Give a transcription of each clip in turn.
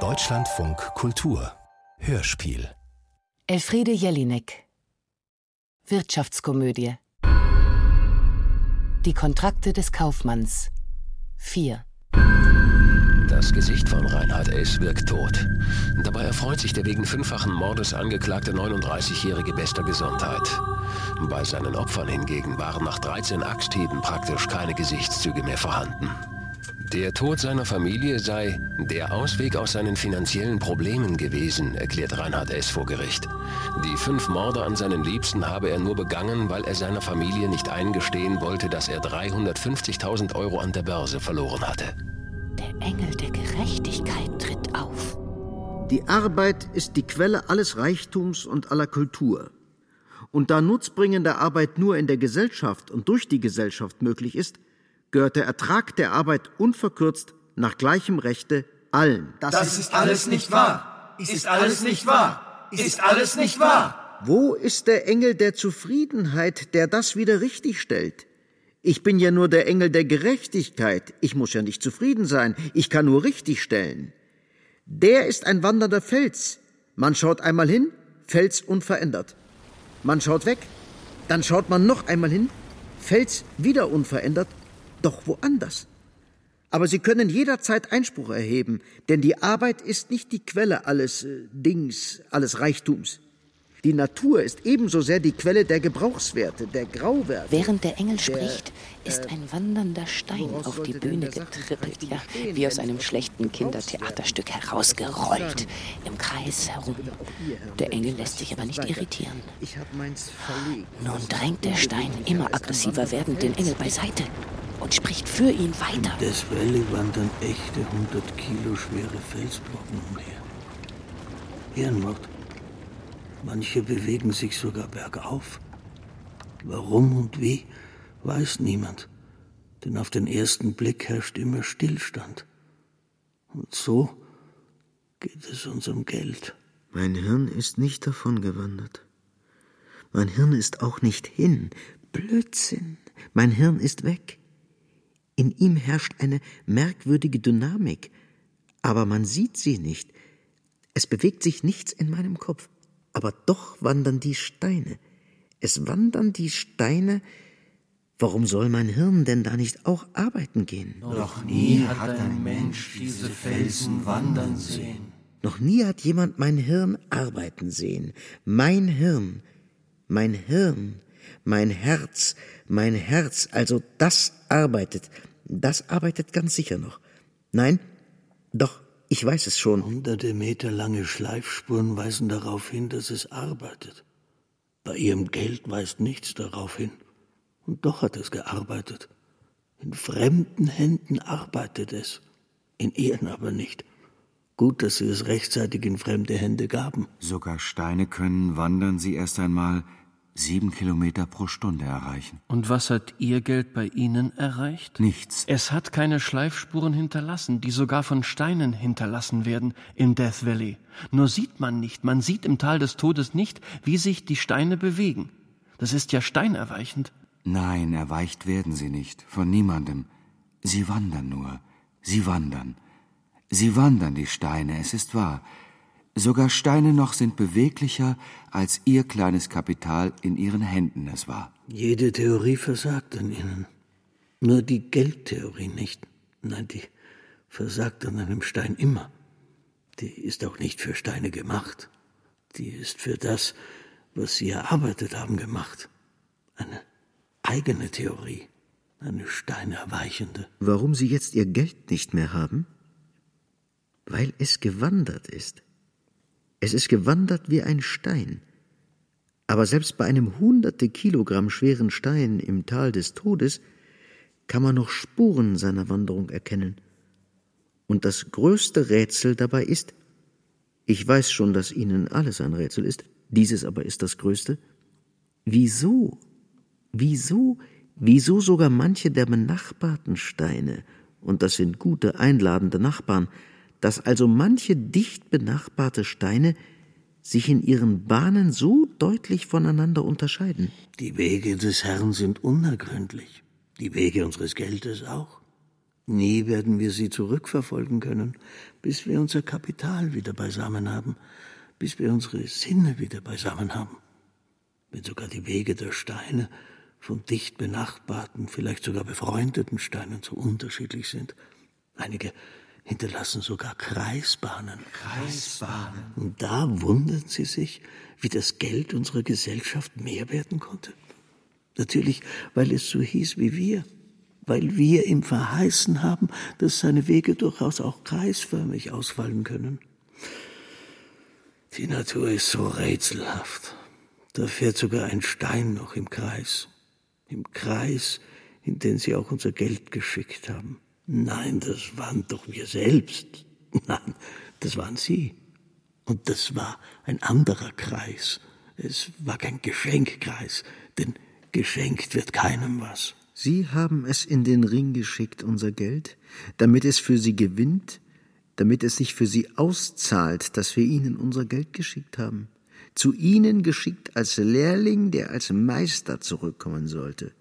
Deutschlandfunk Kultur Hörspiel Elfriede Jelinek Wirtschaftskomödie Die Kontrakte des Kaufmanns 4 Das Gesicht von Reinhard S. wirkt tot. Dabei erfreut sich der wegen fünffachen Mordes angeklagte 39-jährige bester Gesundheit. Bei seinen Opfern hingegen waren nach 13 Axthieben praktisch keine Gesichtszüge mehr vorhanden. Der Tod seiner Familie sei der Ausweg aus seinen finanziellen Problemen gewesen, erklärt Reinhard S. vor Gericht. Die fünf Morde an seinen Liebsten habe er nur begangen, weil er seiner Familie nicht eingestehen wollte, dass er 350.000 Euro an der Börse verloren hatte. Der Engel der Gerechtigkeit tritt auf. Die Arbeit ist die Quelle alles Reichtums und aller Kultur. Und da nutzbringende Arbeit nur in der Gesellschaft und durch die Gesellschaft möglich ist, gehört der Ertrag der Arbeit unverkürzt nach gleichem Rechte allen. Das, das ist alles nicht wahr. Ist alles nicht wahr. Ist alles nicht wahr. Wo ist der Engel der Zufriedenheit, der das wieder richtigstellt? Ich bin ja nur der Engel der Gerechtigkeit. Ich muss ja nicht zufrieden sein. Ich kann nur richtigstellen. Der ist ein wandernder Fels. Man schaut einmal hin, Fels unverändert. Man schaut weg, dann schaut man noch einmal hin, Fels wieder unverändert doch woanders. Aber Sie können jederzeit Einspruch erheben, denn die Arbeit ist nicht die Quelle alles äh, Dings, alles Reichtums. Die Natur ist ebenso sehr die Quelle der Gebrauchswerte, der Grauwerte. Während der Engel spricht, ist ein wandernder Stein auf die Bühne getrippelt, ja, wie aus einem schlechten Kindertheaterstück herausgerollt, im Kreis herum. Der Engel lässt sich aber nicht irritieren. Nun drängt der Stein immer aggressiver werdend den Engel beiseite und spricht für ihn weiter. In des Valley wandern echte 100 Kilo schwere Felsbrocken umher. Ehrenmord. Manche bewegen sich sogar bergauf. Warum und wie, weiß niemand. Denn auf den ersten Blick herrscht immer Stillstand. Und so geht es uns um Geld. Mein Hirn ist nicht davon gewandert. Mein Hirn ist auch nicht hin. Blödsinn. Mein Hirn ist weg. In ihm herrscht eine merkwürdige Dynamik, aber man sieht sie nicht. Es bewegt sich nichts in meinem Kopf, aber doch wandern die Steine. Es wandern die Steine. Warum soll mein Hirn denn da nicht auch arbeiten gehen? Noch nie hat ein Mensch diese Felsen wandern sehen. Noch nie hat jemand mein Hirn arbeiten sehen. Mein Hirn, mein Hirn, mein Herz, mein Herz, also das arbeitet, das arbeitet ganz sicher noch. Nein, doch, ich weiß es schon. Hunderte Meter lange Schleifspuren weisen darauf hin, dass es arbeitet. Bei ihrem Geld weist nichts darauf hin. Und doch hat es gearbeitet. In fremden Händen arbeitet es, in ihren aber nicht. Gut, dass sie es rechtzeitig in fremde Hände gaben. Sogar Steine können, wandern sie erst einmal, sieben Kilometer pro Stunde erreichen. Und was hat Ihr Geld bei Ihnen erreicht? Nichts. Es hat keine Schleifspuren hinterlassen, die sogar von Steinen hinterlassen werden in Death Valley. Nur sieht man nicht, man sieht im Tal des Todes nicht, wie sich die Steine bewegen. Das ist ja steinerweichend. Nein, erweicht werden sie nicht, von niemandem. Sie wandern nur, sie wandern. Sie wandern, die Steine, es ist wahr. Sogar Steine noch sind beweglicher, als ihr kleines Kapital in ihren Händen es war. Jede Theorie versagt an ihnen. Nur die Geldtheorie nicht. Nein, die versagt an einem Stein immer. Die ist auch nicht für Steine gemacht. Die ist für das, was sie erarbeitet haben, gemacht. Eine eigene Theorie. Eine steinerweichende. Warum Sie jetzt Ihr Geld nicht mehr haben? Weil es gewandert ist. Es ist gewandert wie ein Stein. Aber selbst bei einem hunderte Kilogramm schweren Stein im Tal des Todes kann man noch Spuren seiner Wanderung erkennen. Und das größte Rätsel dabei ist, ich weiß schon, dass Ihnen alles ein Rätsel ist, dieses aber ist das größte, wieso, wieso, wieso sogar manche der benachbarten Steine, und das sind gute, einladende Nachbarn, dass also manche dicht benachbarte Steine sich in ihren Bahnen so deutlich voneinander unterscheiden. Die Wege des Herrn sind unergründlich, die Wege unseres Geldes auch. Nie werden wir sie zurückverfolgen können, bis wir unser Kapital wieder beisammen haben, bis wir unsere Sinne wieder beisammen haben. Wenn sogar die Wege der Steine von dicht benachbarten, vielleicht sogar befreundeten Steinen so unterschiedlich sind. Einige hinterlassen sogar Kreisbahnen. Kreisbahnen. Und da wundern sie sich, wie das Geld unserer Gesellschaft mehr werden konnte. Natürlich, weil es so hieß wie wir, weil wir ihm verheißen haben, dass seine Wege durchaus auch kreisförmig ausfallen können. Die Natur ist so rätselhaft. Da fährt sogar ein Stein noch im Kreis. Im Kreis, in den sie auch unser Geld geschickt haben. Nein, das waren doch wir selbst. Nein, das waren sie. Und das war ein anderer Kreis. Es war kein Geschenkkreis, denn geschenkt wird keinem was. Sie haben es in den Ring geschickt, unser Geld, damit es für Sie gewinnt, damit es sich für Sie auszahlt, dass wir Ihnen unser Geld geschickt haben. Zu Ihnen geschickt als Lehrling, der als Meister zurückkommen sollte.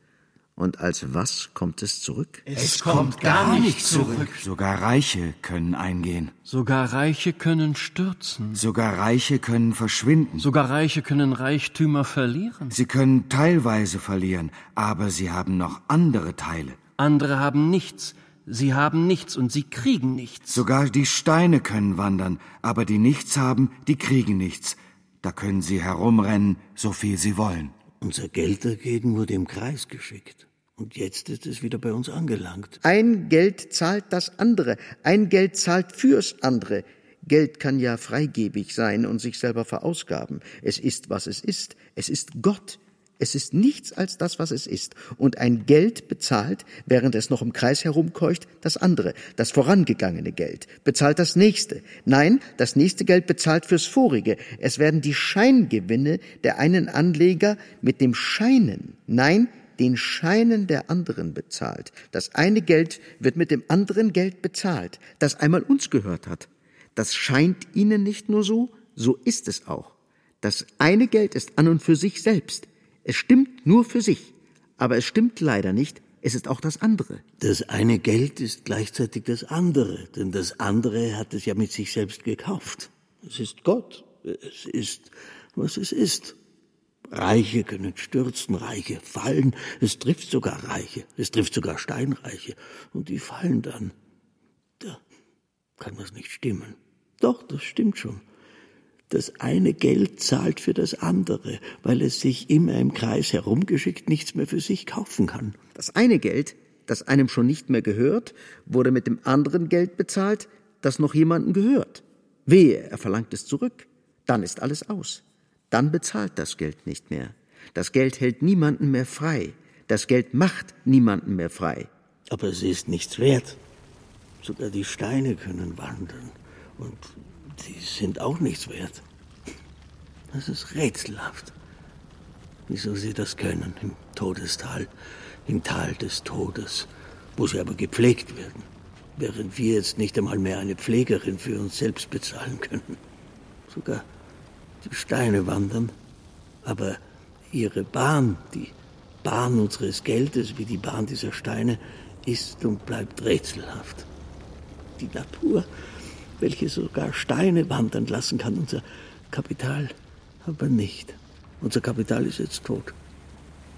Und als was kommt es zurück? Es kommt gar nicht zurück. Sogar Reiche können eingehen. Sogar Reiche können stürzen. Sogar Reiche können verschwinden. Sogar Reiche können Reichtümer verlieren. Sie können teilweise verlieren, aber sie haben noch andere Teile. Andere haben nichts. Sie haben nichts und sie kriegen nichts. Sogar die Steine können wandern, aber die nichts haben, die kriegen nichts. Da können sie herumrennen, so viel sie wollen. Unser Geld dagegen wurde im Kreis geschickt. Und jetzt ist es wieder bei uns angelangt. Ein Geld zahlt das andere. Ein Geld zahlt fürs andere. Geld kann ja freigebig sein und sich selber verausgaben. Es ist, was es ist. Es ist Gott. Es ist nichts als das, was es ist. Und ein Geld bezahlt, während es noch im Kreis herumkeucht, das andere, das vorangegangene Geld, bezahlt das nächste. Nein, das nächste Geld bezahlt fürs vorige. Es werden die Scheingewinne der einen Anleger mit dem Scheinen, nein, den Scheinen der anderen bezahlt. Das eine Geld wird mit dem anderen Geld bezahlt, das einmal uns gehört hat. Das scheint Ihnen nicht nur so, so ist es auch. Das eine Geld ist an und für sich selbst. Es stimmt nur für sich, aber es stimmt leider nicht, es ist auch das andere. Das eine Geld ist gleichzeitig das andere, denn das andere hat es ja mit sich selbst gekauft. Es ist Gott, es ist, was es ist. Reiche können stürzen, Reiche fallen, es trifft sogar Reiche, es trifft sogar Steinreiche, und die fallen dann. Da kann das nicht stimmen. Doch, das stimmt schon. Das eine Geld zahlt für das andere, weil es sich immer im Kreis herumgeschickt nichts mehr für sich kaufen kann. Das eine Geld, das einem schon nicht mehr gehört, wurde mit dem anderen Geld bezahlt, das noch jemandem gehört. Wehe, er verlangt es zurück. Dann ist alles aus. Dann bezahlt das Geld nicht mehr. Das Geld hält niemanden mehr frei. Das Geld macht niemanden mehr frei. Aber es ist nichts wert. Sogar die Steine können wandern. Und die sind auch nichts wert. Das ist rätselhaft. Wieso sie das können im Todestal, im Tal des Todes, wo sie aber gepflegt werden, während wir jetzt nicht einmal mehr eine Pflegerin für uns selbst bezahlen können. Sogar die Steine wandern, aber ihre Bahn, die Bahn unseres Geldes, wie die Bahn dieser Steine, ist und bleibt rätselhaft. Die Natur welche sogar Steine wandern lassen kann. Unser Kapital aber nicht. Unser Kapital ist jetzt tot.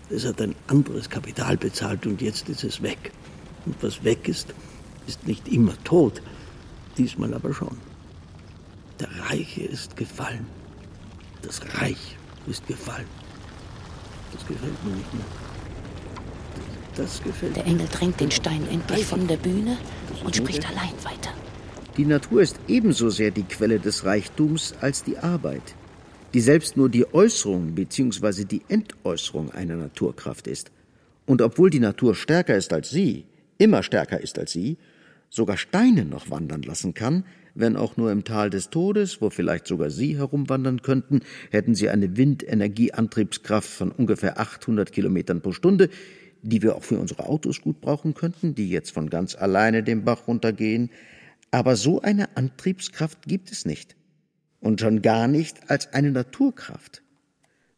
Es hat ein anderes Kapital bezahlt und jetzt ist es weg. Und was weg ist, ist nicht immer tot, diesmal aber schon. Der Reiche ist gefallen. Das Reich ist gefallen. Das gefällt mir nicht mehr. Das gefällt Der Engel drängt den Stein endlich von der Bühne und spricht allein weiter. Die Natur ist ebenso sehr die Quelle des Reichtums als die Arbeit, die selbst nur die Äußerung bzw. die Entäußerung einer Naturkraft ist. Und obwohl die Natur stärker ist als sie, immer stärker ist als sie, sogar Steine noch wandern lassen kann, wenn auch nur im Tal des Todes, wo vielleicht sogar Sie herumwandern könnten, hätten Sie eine Windenergieantriebskraft von ungefähr 800 Kilometern pro Stunde, die wir auch für unsere Autos gut brauchen könnten, die jetzt von ganz alleine den Bach runtergehen, aber so eine Antriebskraft gibt es nicht. Und schon gar nicht als eine Naturkraft.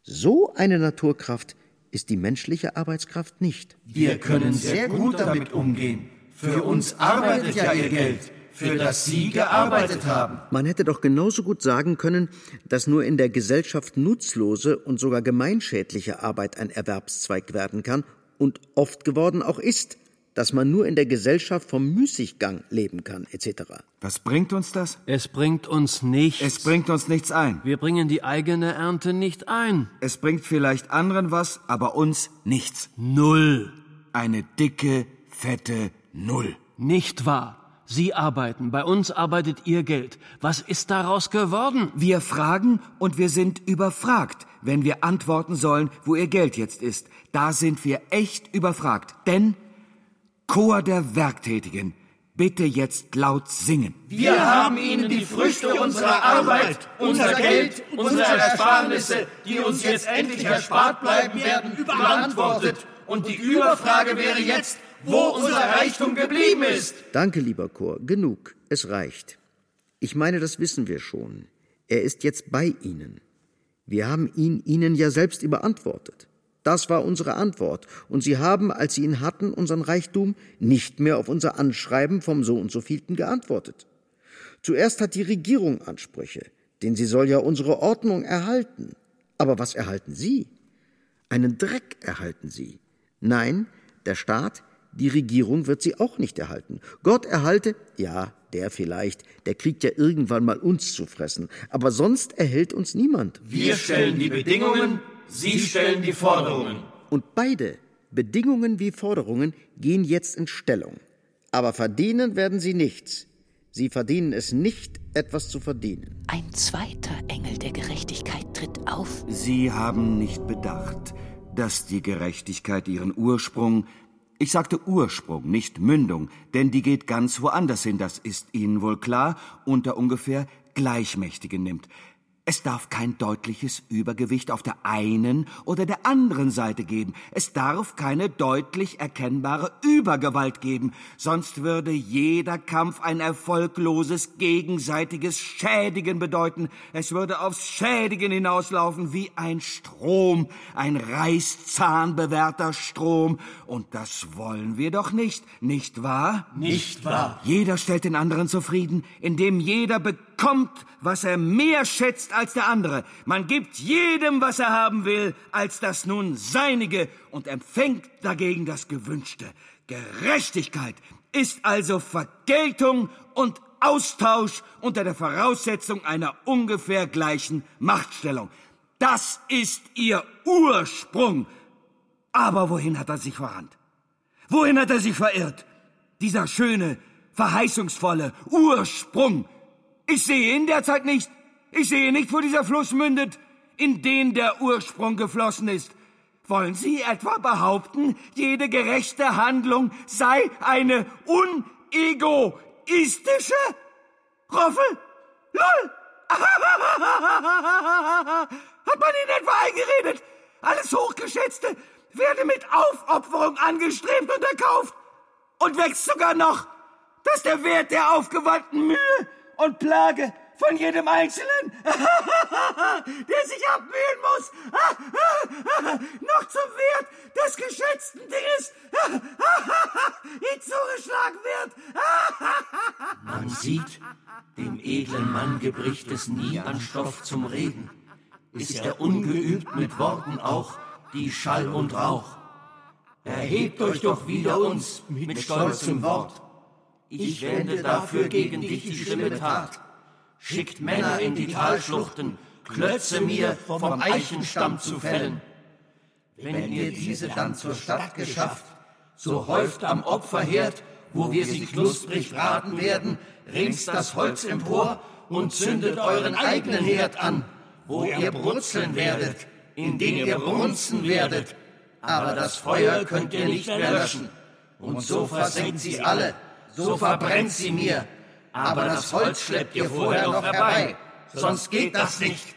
So eine Naturkraft ist die menschliche Arbeitskraft nicht. Wir können sehr gut damit umgehen. Für uns arbeitet ja Ihr Geld, für das Sie gearbeitet haben. Man hätte doch genauso gut sagen können, dass nur in der Gesellschaft nutzlose und sogar gemeinschädliche Arbeit ein Erwerbszweig werden kann und oft geworden auch ist, dass man nur in der Gesellschaft vom Müßiggang leben kann, etc. Was bringt uns das? Es bringt uns nichts. Es bringt uns nichts ein. Wir bringen die eigene Ernte nicht ein. Es bringt vielleicht anderen was, aber uns nichts. Null. Eine dicke, fette Null. Nicht wahr. Sie arbeiten, bei uns arbeitet Ihr Geld. Was ist daraus geworden? Wir fragen und wir sind überfragt, wenn wir antworten sollen, wo Ihr Geld jetzt ist. Da sind wir echt überfragt. Denn Chor der Werktätigen, bitte jetzt laut singen. Wir haben Ihnen die Früchte unserer Arbeit, unser Geld, unsere Ersparnisse, die uns jetzt endlich erspart bleiben werden, überantwortet. Und die Überfrage wäre jetzt, wo unser Reichtum geblieben ist. Danke, lieber Chor. Genug. Es reicht. Ich meine, das wissen wir schon. Er ist jetzt bei Ihnen. Wir haben ihn Ihnen ja selbst überantwortet. Das war unsere Antwort. Und Sie haben, als Sie ihn hatten, unseren Reichtum, nicht mehr auf unser Anschreiben vom so und so vielten geantwortet. Zuerst hat die Regierung Ansprüche, denn sie soll ja unsere Ordnung erhalten. Aber was erhalten Sie? Einen Dreck erhalten Sie. Nein, der Staat, die Regierung wird sie auch nicht erhalten. Gott erhalte, ja, der vielleicht, der kriegt ja irgendwann mal uns zu fressen, aber sonst erhält uns niemand. Wir stellen die Bedingungen, Sie stellen die Forderungen. Und beide, Bedingungen wie Forderungen, gehen jetzt in Stellung. Aber verdienen werden sie nichts. Sie verdienen es nicht, etwas zu verdienen. Ein zweiter Engel der Gerechtigkeit tritt auf. Sie haben nicht bedacht, dass die Gerechtigkeit ihren Ursprung, ich sagte Ursprung, nicht Mündung, denn die geht ganz woanders hin, das ist Ihnen wohl klar, unter ungefähr Gleichmächtige nimmt. Es darf kein deutliches Übergewicht auf der einen oder der anderen Seite geben. Es darf keine deutlich erkennbare Übergewalt geben. Sonst würde jeder Kampf ein erfolgloses gegenseitiges Schädigen bedeuten. Es würde aufs Schädigen hinauslaufen wie ein Strom, ein reißzahnbewehrter Strom. Und das wollen wir doch nicht, nicht wahr? Nicht wahr. Jeder stellt den anderen zufrieden, indem jeder bekommt, was er mehr schätzt als der andere. Man gibt jedem, was er haben will, als das nun seinige und empfängt dagegen das Gewünschte. Gerechtigkeit ist also Vergeltung und Austausch unter der Voraussetzung einer ungefähr gleichen Machtstellung. Das ist ihr Ursprung. Aber wohin hat er sich verrannt? Wohin hat er sich verirrt? Dieser schöne, verheißungsvolle Ursprung. Ich sehe ihn derzeit nicht. Ich sehe nicht, wo dieser Fluss mündet, in den der Ursprung geflossen ist. Wollen Sie etwa behaupten, jede gerechte Handlung sei eine unegoistische? Roffel? Lol! Hat man Ihnen etwa eingeredet? Alles Hochgeschätzte werde mit Aufopferung angestrebt und erkauft und wächst sogar noch, dass der Wert der aufgewandten Mühe und Plage von jedem Einzelnen, der sich abmühen muss, noch zum Wert des geschätzten Dinges hinzugeschlagen wird. Man sieht, dem edlen Mann gebricht es nie an Stoff zum Reden. Ist er ungeübt mit Worten auch, die Schall und Rauch. Erhebt euch doch wieder uns mit stolzem Wort. Ich wende dafür gegen dich die schlimme Tat. Schickt Männer in die Talschluchten, Klötze mir vom Eichenstamm zu fällen. Wenn ihr diese dann zur Stadt geschafft, so häuft am Opferherd, wo wir sie knusprig braten werden, rings das Holz empor und zündet euren eigenen Herd an, wo ihr brutzeln werdet, in den ihr brunzen werdet. Aber das Feuer könnt ihr nicht mehr löschen. Und so versenkt sie alle, so verbrennt sie mir. Aber das Holz schleppt ihr vorher noch herbei, sonst geht das nicht.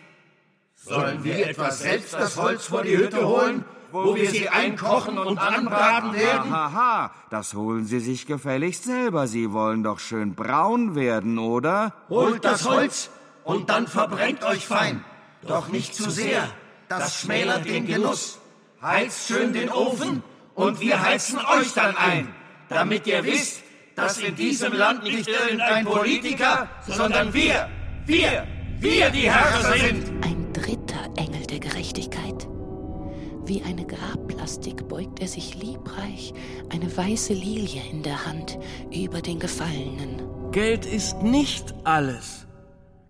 Sollen wir etwas selbst das Holz vor die Hütte holen, wo wir sie einkochen und anbraten werden? Haha, das holen Sie sich gefälligst selber. Sie wollen doch schön braun werden, oder? Holt das Holz und dann verbrennt euch fein. Doch nicht zu sehr, das schmälert den Genuss. Heizt schön den Ofen und wir heizen euch dann ein, damit ihr wisst, dass in diesem Land nicht irgendein Politiker, sondern wir, wir, wir die Herrscher sind. Ein dritter Engel der Gerechtigkeit. Wie eine Grabplastik beugt er sich liebreich, eine weiße Lilie in der Hand, über den Gefallenen. Geld ist nicht alles.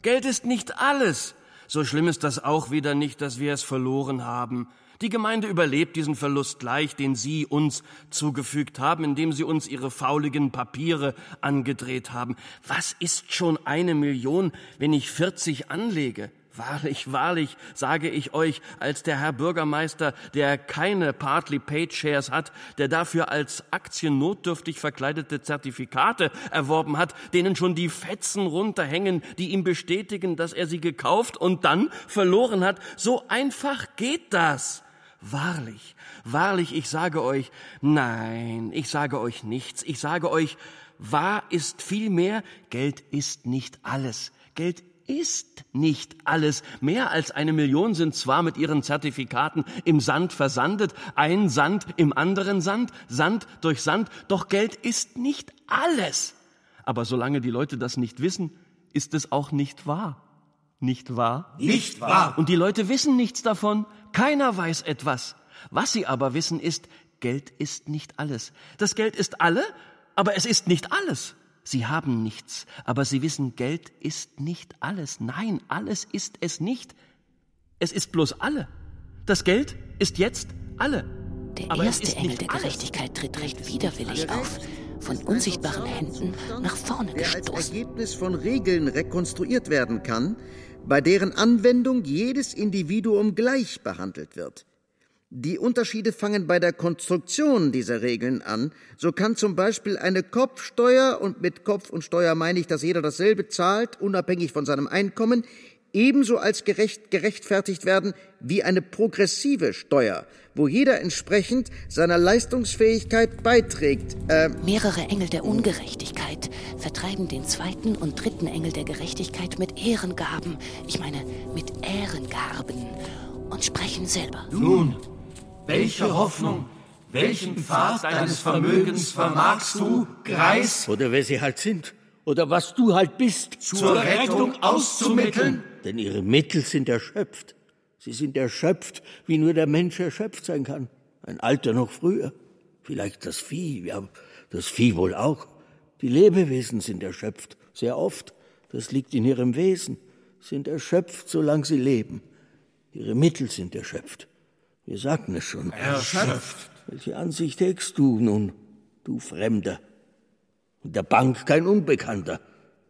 Geld ist nicht alles. So schlimm ist das auch wieder nicht, dass wir es verloren haben. Die Gemeinde überlebt diesen Verlust leicht, den Sie uns zugefügt haben, indem Sie uns Ihre fauligen Papiere angedreht haben. Was ist schon eine Million, wenn ich 40 anlege? Wahrlich, wahrlich, sage ich euch, als der Herr Bürgermeister, der keine partly paid shares hat, der dafür als Aktien notdürftig verkleidete Zertifikate erworben hat, denen schon die Fetzen runterhängen, die ihm bestätigen, dass er sie gekauft und dann verloren hat, so einfach geht das. Wahrlich, wahrlich, ich sage euch, nein, ich sage euch nichts, ich sage euch, wahr ist vielmehr, Geld ist nicht alles. Geld ist nicht alles. Mehr als eine Million sind zwar mit ihren Zertifikaten im Sand versandet, ein Sand im anderen Sand, Sand durch Sand, doch Geld ist nicht alles. Aber solange die Leute das nicht wissen, ist es auch nicht wahr. Nicht wahr? Nicht wahr. Und die Leute wissen nichts davon. Keiner weiß etwas. Was sie aber wissen ist, Geld ist nicht alles. Das Geld ist alle, aber es ist nicht alles. Sie haben nichts, aber sie wissen, Geld ist nicht alles. Nein, alles ist es nicht. Es ist bloß alle. Das Geld ist jetzt alle. Der aber erste Engel der Gerechtigkeit tritt recht widerwillig auf, von unsichtbaren Händen nach vorne gestoßen. Der als Ergebnis von Regeln rekonstruiert werden kann, bei deren Anwendung jedes Individuum gleich behandelt wird. Die Unterschiede fangen bei der Konstruktion dieser Regeln an. So kann zum Beispiel eine Kopfsteuer, und mit Kopf und Steuer meine ich, dass jeder dasselbe zahlt, unabhängig von seinem Einkommen, ebenso als gerecht, gerechtfertigt werden wie eine progressive Steuer, wo jeder entsprechend seiner Leistungsfähigkeit beiträgt. Äh Mehrere Engel der Ungerechtigkeit vertreiben den zweiten und dritten Engel der Gerechtigkeit mit Ehrengaben, ich meine mit Ehrengarben, und sprechen selber. Nun, welche Hoffnung, welchen Pfad deines Vermögens vermagst du, Greis? Oder wer sie halt sind. Oder was du halt bist. Zur Rettung auszumitteln? Denn ihre Mittel sind erschöpft. Sie sind erschöpft, wie nur der Mensch erschöpft sein kann. Ein Alter noch früher. Vielleicht das Vieh, ja, das Vieh wohl auch. Die Lebewesen sind erschöpft, sehr oft. Das liegt in ihrem Wesen. Sind erschöpft, solange sie leben. Ihre Mittel sind erschöpft. Wir sagten es schon. Erschöpft. Welche Ansicht hegst du nun, du Fremder? Und der Bank kein Unbekannter,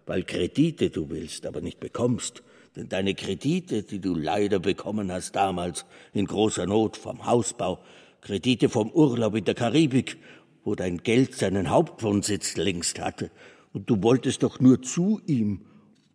weil Kredite du willst, aber nicht bekommst. Denn deine Kredite, die du leider bekommen hast damals in großer Not vom Hausbau, Kredite vom Urlaub in der Karibik, wo dein Geld seinen Hauptwohnsitz längst hatte, und du wolltest doch nur zu ihm,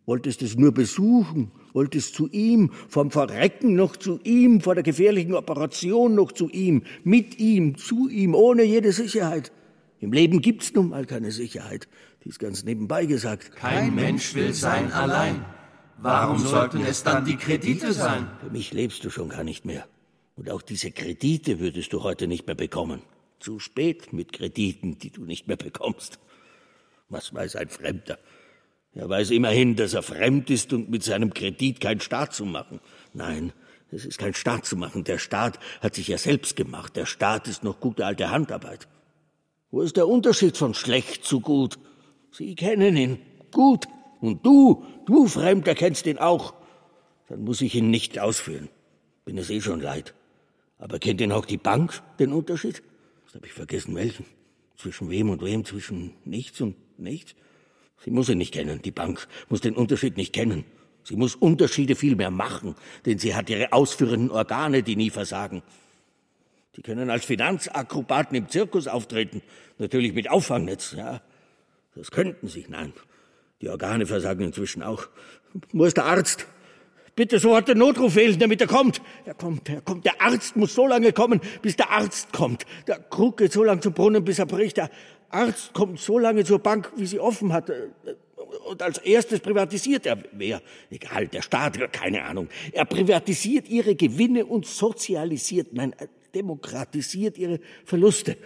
wolltest es nur besuchen wolltest zu ihm, vom Verrecken noch zu ihm, vor der gefährlichen Operation noch zu ihm, mit ihm, zu ihm, ohne jede Sicherheit. Im Leben gibt's nun mal keine Sicherheit. Die ist ganz nebenbei gesagt. Kein Mensch will sein allein. Warum sollten es dann die Kredite sein? Für mich lebst du schon gar nicht mehr. Und auch diese Kredite würdest du heute nicht mehr bekommen. Zu spät mit Krediten, die du nicht mehr bekommst. Was weiß ein Fremder? Er weiß immerhin, dass er fremd ist und mit seinem Kredit kein Staat zu machen. Nein, es ist kein Staat zu machen. Der Staat hat sich ja selbst gemacht. Der Staat ist noch gute alte Handarbeit. Wo ist der Unterschied von schlecht zu gut? Sie kennen ihn gut. Und du, du Fremder, kennst ihn auch. Dann muss ich ihn nicht ausführen. Bin es eh schon leid. Aber kennt denn auch die Bank den Unterschied? Das habe ich vergessen, welchen. Zwischen wem und wem, zwischen nichts und nichts. Sie muss ihn nicht kennen, die Bank muss den Unterschied nicht kennen. Sie muss Unterschiede viel mehr machen, denn sie hat ihre ausführenden Organe, die nie versagen. Die können als Finanzakrobaten im Zirkus auftreten, natürlich mit Auffangnetz, ja. Das könnten sie, nein. Die Organe versagen inzwischen auch. Wo ist der Arzt? Bitte sofort den Notruf wählen, damit er kommt. Er kommt, er kommt. Der Arzt muss so lange kommen, bis der Arzt kommt. Der Krug geht so lange zum Brunnen, bis er bricht. Der Arzt kommt so lange zur Bank, wie sie offen hat. Und als erstes privatisiert er, wer? Egal, der Staat, keine Ahnung. Er privatisiert ihre Gewinne und sozialisiert, nein, demokratisiert ihre Verluste.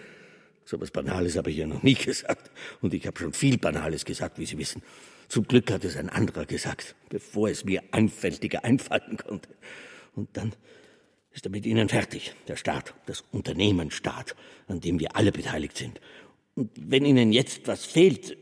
So was Banales habe ich ja noch nie gesagt. Und ich habe schon viel Banales gesagt, wie Sie wissen. Zum Glück hat es ein anderer gesagt, bevor es mir einfältiger einfallen konnte. Und dann ist er mit Ihnen fertig, der Staat, das Unternehmen Staat, an dem wir alle beteiligt sind. Und wenn Ihnen jetzt was fehlt,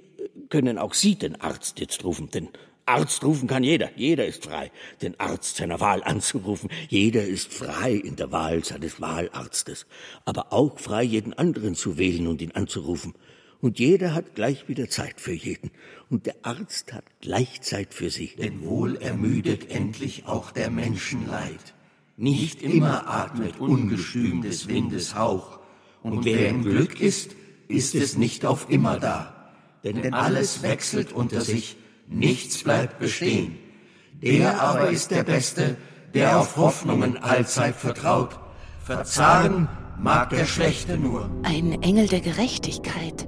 können auch Sie den Arzt jetzt rufen, den Arzt rufen kann jeder. Jeder ist frei, den Arzt seiner Wahl anzurufen. Jeder ist frei in der Wahl seines Wahlarztes. Aber auch frei, jeden anderen zu wählen und ihn anzurufen. Und jeder hat gleich wieder Zeit für jeden. Und der Arzt hat gleich Zeit für Sie. Denn wohl ermüdet endlich auch der Menschenleid. Nicht immer atmet ungestüm des Windes Hauch. Und wer im Glück ist, ist es nicht auf immer da. Denn alles wechselt unter sich nichts bleibt bestehen. Der aber ist der Beste, der auf Hoffnungen allzeit vertraut. Verzagen mag der Schlechte nur. Ein Engel der Gerechtigkeit.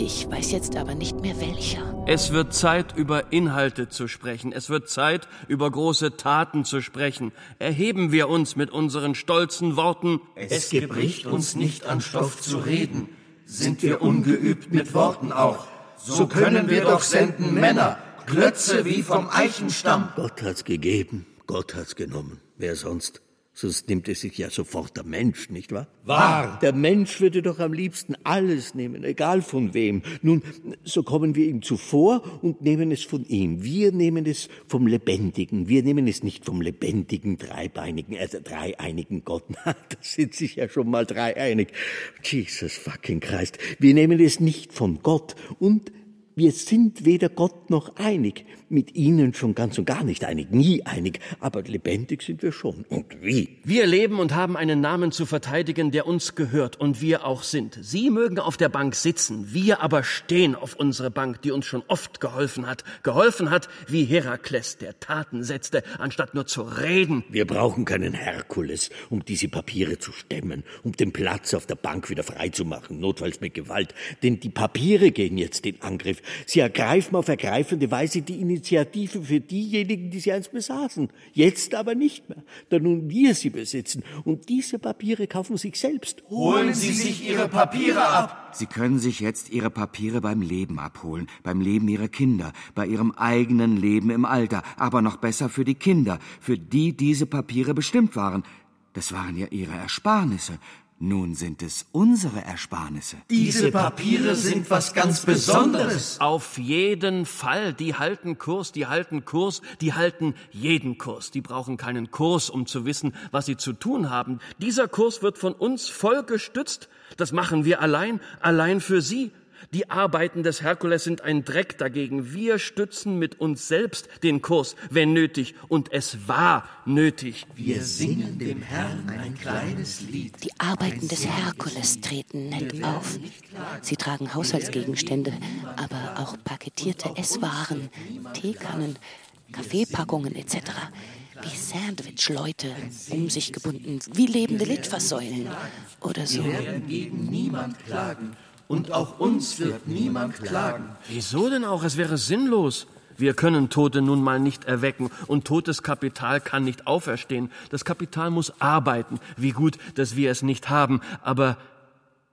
Ich weiß jetzt aber nicht mehr welcher. Es wird Zeit, über Inhalte zu sprechen. Es wird Zeit, über große Taten zu sprechen. Erheben wir uns mit unseren stolzen Worten. Es gebricht uns nicht an Stoff zu reden. Sind wir ungeübt mit Worten auch so können wir doch senden Männer, Klötze wie vom Eichenstamm. Gott hat's gegeben, Gott hat's genommen. Wer sonst? Sonst nimmt es sich ja sofort der Mensch, nicht wahr? Wahr! Der Mensch würde doch am liebsten alles nehmen, egal von wem. Nun, so kommen wir ihm zuvor und nehmen es von ihm. Wir nehmen es vom Lebendigen. Wir nehmen es nicht vom lebendigen, dreibeinigen, also dreieinigen Gott. Na, das sind sich ja schon mal dreieinig. Jesus fucking Christ. Wir nehmen es nicht von Gott und wir sind weder Gott noch einig, mit Ihnen schon ganz und gar nicht einig, nie einig, aber lebendig sind wir schon. Und wie? Wir leben und haben einen Namen zu verteidigen, der uns gehört und wir auch sind. Sie mögen auf der Bank sitzen, wir aber stehen auf unsere Bank, die uns schon oft geholfen hat, geholfen hat, wie Herakles, der Taten setzte, anstatt nur zu reden. Wir brauchen keinen Herkules, um diese Papiere zu stemmen, um den Platz auf der Bank wieder freizumachen, notfalls mit Gewalt, denn die Papiere gehen jetzt in Angriff. Sie ergreifen auf ergreifende Weise die Initiative für diejenigen, die sie einst besaßen. Jetzt aber nicht mehr, da nun wir sie besitzen. Und diese Papiere kaufen sich selbst. Holen Sie sich Ihre Papiere ab! Sie können sich jetzt Ihre Papiere beim Leben abholen, beim Leben Ihrer Kinder, bei Ihrem eigenen Leben im Alter, aber noch besser für die Kinder, für die diese Papiere bestimmt waren. Das waren ja Ihre Ersparnisse. Nun sind es unsere Ersparnisse. Diese Papiere sind was ganz Besonderes. Auf jeden Fall. Die halten Kurs, die halten Kurs, die halten jeden Kurs. Die brauchen keinen Kurs, um zu wissen, was sie zu tun haben. Dieser Kurs wird von uns voll gestützt. Das machen wir allein, allein für sie. Die Arbeiten des Herkules sind ein Dreck dagegen. Wir stützen mit uns selbst den Kurs, wenn nötig. Und es war nötig. Wir singen dem Herrn ein kleines Lied. Die Arbeiten des Herkules treten nett auf. Sie tragen Haushaltsgegenstände, aber auch paketierte Esswaren, Teekannen, Kaffeepackungen etc. Wie Sandwich-Leute, um sich gebunden, wie lebende Litfaßsäulen oder so. Wir werden gegen niemand klagen und auch uns wird niemand klagen. Wieso denn auch? Es wäre sinnlos. Wir können Tote nun mal nicht erwecken und totes Kapital kann nicht auferstehen. Das Kapital muss arbeiten. Wie gut, dass wir es nicht haben. Aber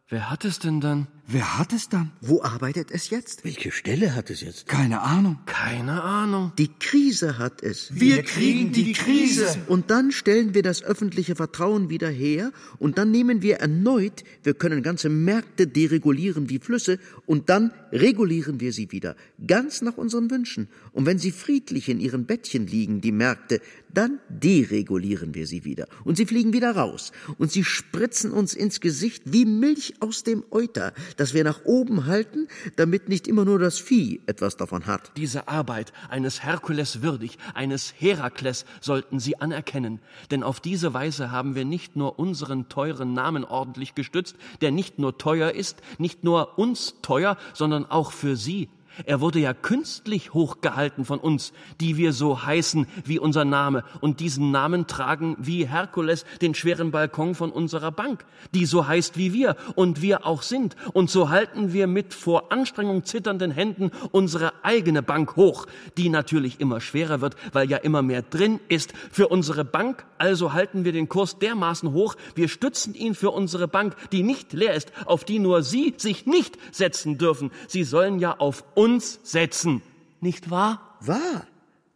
wer hat es denn dann? Wer hat es dann? Wo arbeitet es jetzt? Welche Stelle hat es jetzt? Keine Ahnung. Keine Ahnung. Die Krise hat es. Wir kriegen die Krise. Und dann stellen wir das öffentliche Vertrauen wieder her und dann nehmen wir erneut, wir können ganze Märkte deregulieren wie Flüsse und dann regulieren wir sie wieder, ganz nach unseren Wünschen. Und wenn sie friedlich in ihren Bettchen liegen, die Märkte, dann deregulieren wir sie wieder und sie fliegen wieder raus und sie spritzen uns ins Gesicht wie Milch aus dem Euter, das wir nach oben halten, damit nicht immer nur das Vieh etwas davon hat. Diese Arbeit eines Herkules würdig, eines Herakles sollten Sie anerkennen, denn auf diese Weise haben wir nicht nur unseren teuren Namen ordentlich gestützt, der nicht nur teuer ist, nicht nur uns teuer, sondern auch für Sie. Er wurde ja künstlich hochgehalten von uns, die wir so heißen wie unser Name und diesen Namen tragen wie Herkules den schweren Balkon von unserer Bank, die so heißt wie wir und wir auch sind. Und so halten wir mit vor Anstrengung zitternden Händen unsere eigene Bank hoch, die natürlich immer schwerer wird, weil ja immer mehr drin ist. Für unsere Bank also halten wir den Kurs dermaßen hoch, wir stützen ihn für unsere Bank, die nicht leer ist, auf die nur Sie sich nicht setzen dürfen. Sie sollen ja auf uns setzen, nicht wahr? Wahr.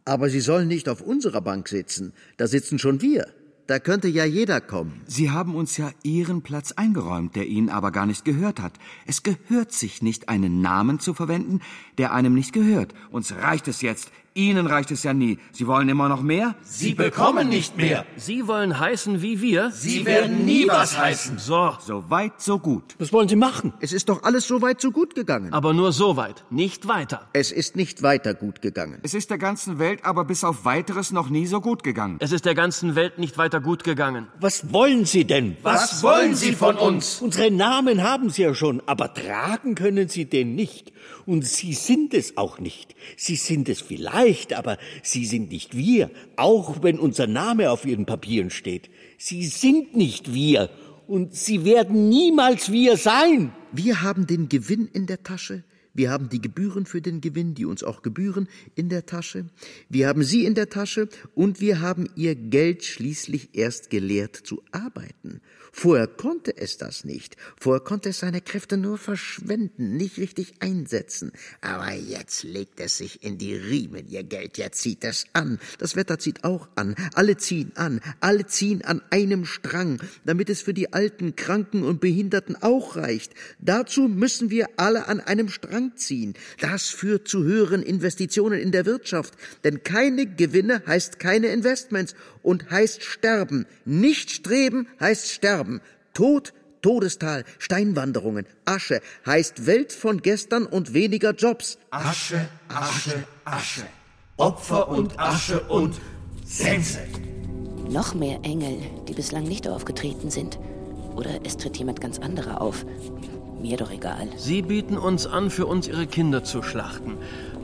Aber Sie sollen nicht auf unserer Bank sitzen. Da sitzen schon wir. Da könnte ja jeder kommen. Sie haben uns ja Ihren Platz eingeräumt, der Ihnen aber gar nicht gehört hat. Es gehört sich nicht, einen Namen zu verwenden, der einem nicht gehört. Uns reicht es jetzt. Ihnen reicht es ja nie. Sie wollen immer noch mehr? Sie bekommen nicht mehr. Sie wollen heißen wie wir? Sie werden nie was heißen. So. So weit, so gut. Was wollen Sie machen? Es ist doch alles so weit so gut gegangen. Aber nur so weit, nicht weiter. Es ist nicht weiter gut gegangen. Es ist der ganzen Welt aber bis auf weiteres noch nie so gut gegangen. Es ist der ganzen Welt nicht weiter gut gegangen. Was wollen Sie denn? Was wollen Sie von uns? Unsere Namen haben Sie ja schon, aber tragen können Sie den nicht. Und Sie sind es auch nicht. Sie sind es vielleicht, aber Sie sind nicht wir, auch wenn unser Name auf Ihren Papieren steht. Sie sind nicht wir und Sie werden niemals wir sein. Wir haben den Gewinn in der Tasche. Wir haben die Gebühren für den Gewinn, die uns auch gebühren, in der Tasche. Wir haben sie in der Tasche und wir haben ihr Geld schließlich erst gelehrt zu arbeiten. Vorher konnte es das nicht. Vorher konnte es seine Kräfte nur verschwenden, nicht richtig einsetzen. Aber jetzt legt es sich in die Riemen, ihr Geld, jetzt zieht es an. Das Wetter zieht auch an. Alle ziehen an. Alle ziehen an einem Strang, damit es für die Alten, Kranken und Behinderten auch reicht. Dazu müssen wir alle an einem Strang ziehen. Das führt zu höheren Investitionen in der Wirtschaft. Denn keine Gewinne heißt keine Investments und heißt sterben. Nicht streben heißt sterben. Tod, Todestal, Steinwanderungen, Asche heißt Welt von gestern und weniger Jobs. Asche, Asche, Asche. Opfer und Asche und Sense. Noch mehr Engel, die bislang nicht aufgetreten sind. Oder es tritt jemand ganz anderer auf. Mir doch egal. Sie bieten uns an, für uns ihre Kinder zu schlachten.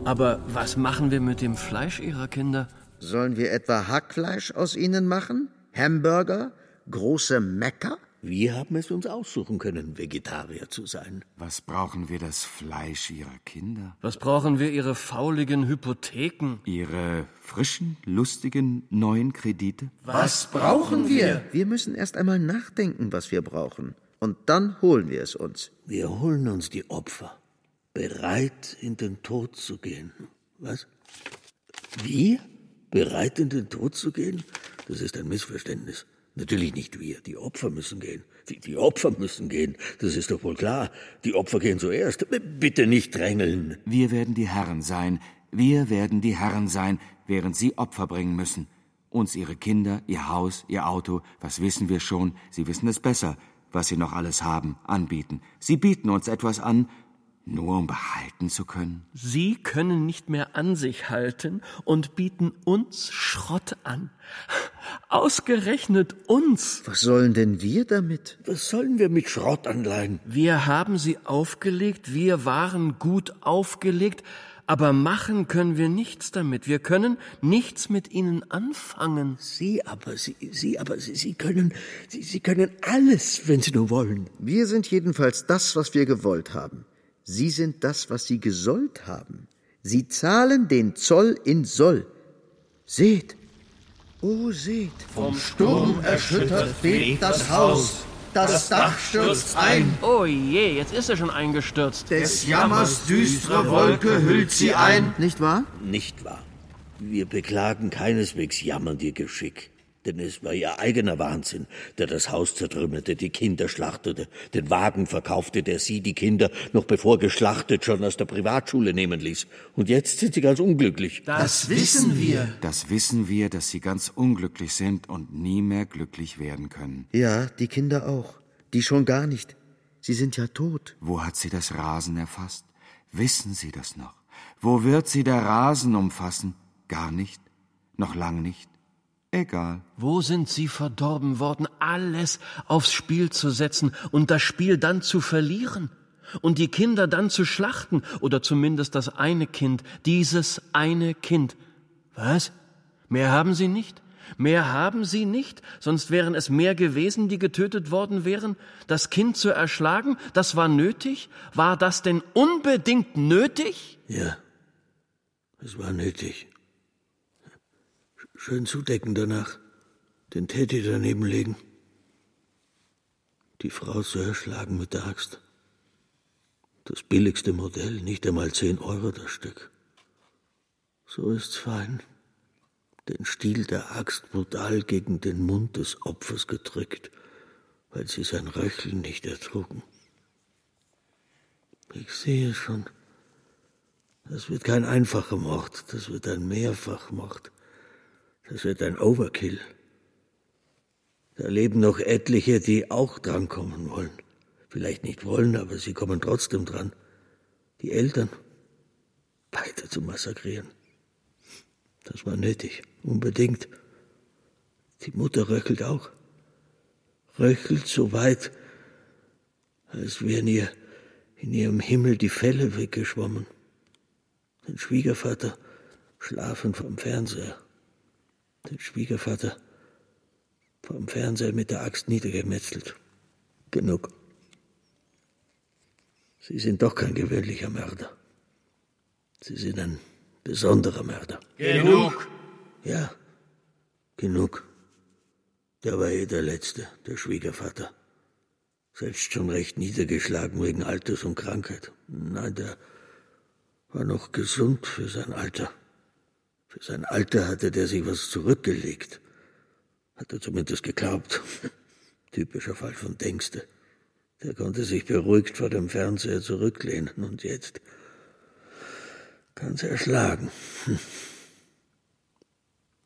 Aber was machen wir mit dem Fleisch ihrer Kinder? Sollen wir etwa Hackfleisch aus ihnen machen? Hamburger? Große Mecker? Wir haben es uns aussuchen können, Vegetarier zu sein. Was brauchen wir das Fleisch Ihrer Kinder? Was brauchen wir ihre fauligen Hypotheken? Ihre frischen, lustigen, neuen Kredite? Was brauchen wir? Wir müssen erst einmal nachdenken, was wir brauchen. Und dann holen wir es uns. Wir holen uns die Opfer, bereit in den Tod zu gehen. Was? Wir? Bereit in den Tod zu gehen? Das ist ein Missverständnis. Natürlich nicht wir. Die Opfer müssen gehen. Die, die Opfer müssen gehen. Das ist doch wohl klar. Die Opfer gehen zuerst. Bitte nicht drängeln. Wir werden die Herren sein. Wir werden die Herren sein, während Sie Opfer bringen müssen. Uns Ihre Kinder, Ihr Haus, Ihr Auto, was wissen wir schon? Sie wissen es besser, was Sie noch alles haben, anbieten. Sie bieten uns etwas an, nur um behalten zu können. Sie können nicht mehr an sich halten und bieten uns Schrott an. Ausgerechnet uns. Was sollen denn wir damit? Was sollen wir mit Schrottanleihen? Wir haben sie aufgelegt, wir waren gut aufgelegt, aber machen können wir nichts damit. Wir können nichts mit ihnen anfangen. Sie aber, Sie, Sie aber, Sie, Sie können, Sie, Sie können alles, wenn Sie nur wollen. Wir sind jedenfalls das, was wir gewollt haben. Sie sind das, was Sie gesollt haben. Sie zahlen den Zoll in Soll. Seht, oh seht, Vom Sturm erschüttert bebt das Haus. Das Dach stürzt ein. Oh je, jetzt ist er schon eingestürzt. Des Jammers düstere Wolke hüllt sie ein. nicht wahr? Nicht wahr? Wir beklagen keineswegs jammern Ihr Geschick. Denn es war Ihr eigener Wahnsinn, der das Haus zertrümmerte, die Kinder schlachtete, den Wagen verkaufte, der Sie, die Kinder, noch bevor geschlachtet, schon aus der Privatschule nehmen ließ. Und jetzt sind Sie ganz unglücklich. Das wissen wir. Das wissen wir, dass Sie ganz unglücklich sind und nie mehr glücklich werden können. Ja, die Kinder auch. Die schon gar nicht. Sie sind ja tot. Wo hat sie das Rasen erfasst? Wissen Sie das noch? Wo wird sie der Rasen umfassen? Gar nicht? Noch lang nicht? Egal. Wo sind sie verdorben worden, alles aufs Spiel zu setzen und das Spiel dann zu verlieren? und die Kinder dann zu schlachten oder zumindest das eine Kind, dieses eine Kind. Was? Mehr haben sie nicht? Mehr haben sie nicht, sonst wären es mehr gewesen, die getötet worden wären. Das Kind zu erschlagen, das war nötig? War das denn unbedingt nötig? Ja, es war nötig. Schön zudecken danach, den Teddy daneben legen, die Frau zu erschlagen mit der Axt. Das billigste Modell, nicht einmal zehn Euro das Stück. So ist's fein den Stiel der Axt brutal gegen den Mund des Opfers gedrückt, weil sie sein Röcheln nicht ertrugen. Ich sehe schon, das wird kein einfacher Mord, das wird ein Mehrfachmord, das wird ein Overkill. Da leben noch etliche, die auch drankommen wollen. Vielleicht nicht wollen, aber sie kommen trotzdem dran. Die Eltern weiter zu massakrieren. Das war nötig, unbedingt. Die Mutter röchelt auch. Röchelt so weit, als wären ihr in ihrem Himmel die Felle weggeschwommen. Den Schwiegervater schlafen vom Fernseher. Den Schwiegervater vom Fernseher mit der Axt niedergemetzelt. Genug. Sie sind doch kein gewöhnlicher Mörder. Sie sind ein besonderer Mörder. Genug! Ja, genug. Der war eh der Letzte, der Schwiegervater. Selbst schon recht niedergeschlagen wegen Alters und Krankheit. Nein, der war noch gesund für sein Alter. Für sein Alter hatte der sich was zurückgelegt. Hat er zumindest geglaubt. Typischer Fall von Denkste. Der konnte sich beruhigt vor dem Fernseher zurücklehnen und jetzt Ganz erschlagen. Hm.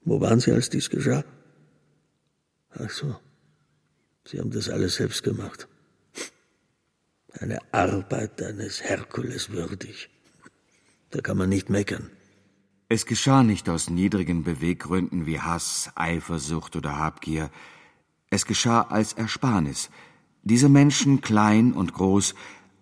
Wo waren Sie, als dies geschah? Ach so, Sie haben das alles selbst gemacht. Eine Arbeit eines Herkules würdig. Da kann man nicht meckern. Es geschah nicht aus niedrigen Beweggründen wie Hass, Eifersucht oder Habgier. Es geschah als Ersparnis. Diese Menschen, klein und groß,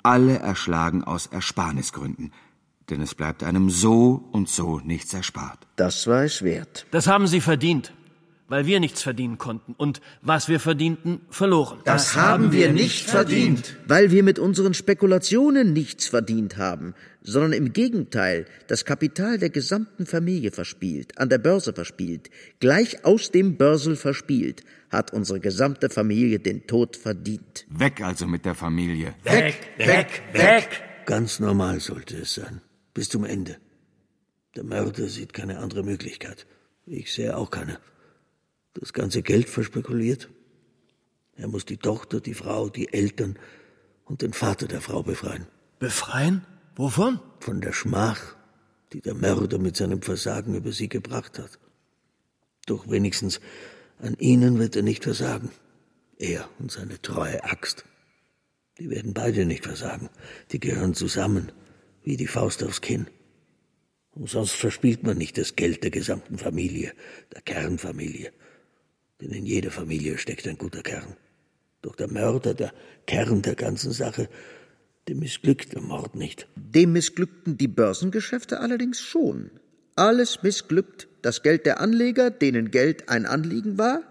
alle erschlagen aus Ersparnisgründen – denn es bleibt einem so und so nichts erspart. Das war es wert. Das haben Sie verdient, weil wir nichts verdienen konnten und was wir verdienten, verloren. Das haben wir nicht verdient, weil wir mit unseren Spekulationen nichts verdient haben, sondern im Gegenteil das Kapital der gesamten Familie verspielt, an der Börse verspielt, gleich aus dem Börsel verspielt, hat unsere gesamte Familie den Tod verdient. Weg also mit der Familie. Weg, weg, weg! Ganz normal sollte es sein bis zum Ende. Der Mörder sieht keine andere Möglichkeit. Ich sehe auch keine. Das ganze Geld verspekuliert. Er muss die Tochter, die Frau, die Eltern und den Vater der Frau befreien. Befreien? Wovon? Von der Schmach, die der Mörder mit seinem Versagen über sie gebracht hat. Doch wenigstens an ihnen wird er nicht versagen. Er und seine treue Axt. Die werden beide nicht versagen. Die gehören zusammen wie die Faust aufs Kinn. Umsonst verspielt man nicht das Geld der gesamten Familie, der Kernfamilie. Denn in jeder Familie steckt ein guter Kern. Doch der Mörder, der Kern der ganzen Sache, dem missglückt der Mord nicht. Dem missglückten die Börsengeschäfte allerdings schon. Alles missglückt. Das Geld der Anleger, denen Geld ein Anliegen war,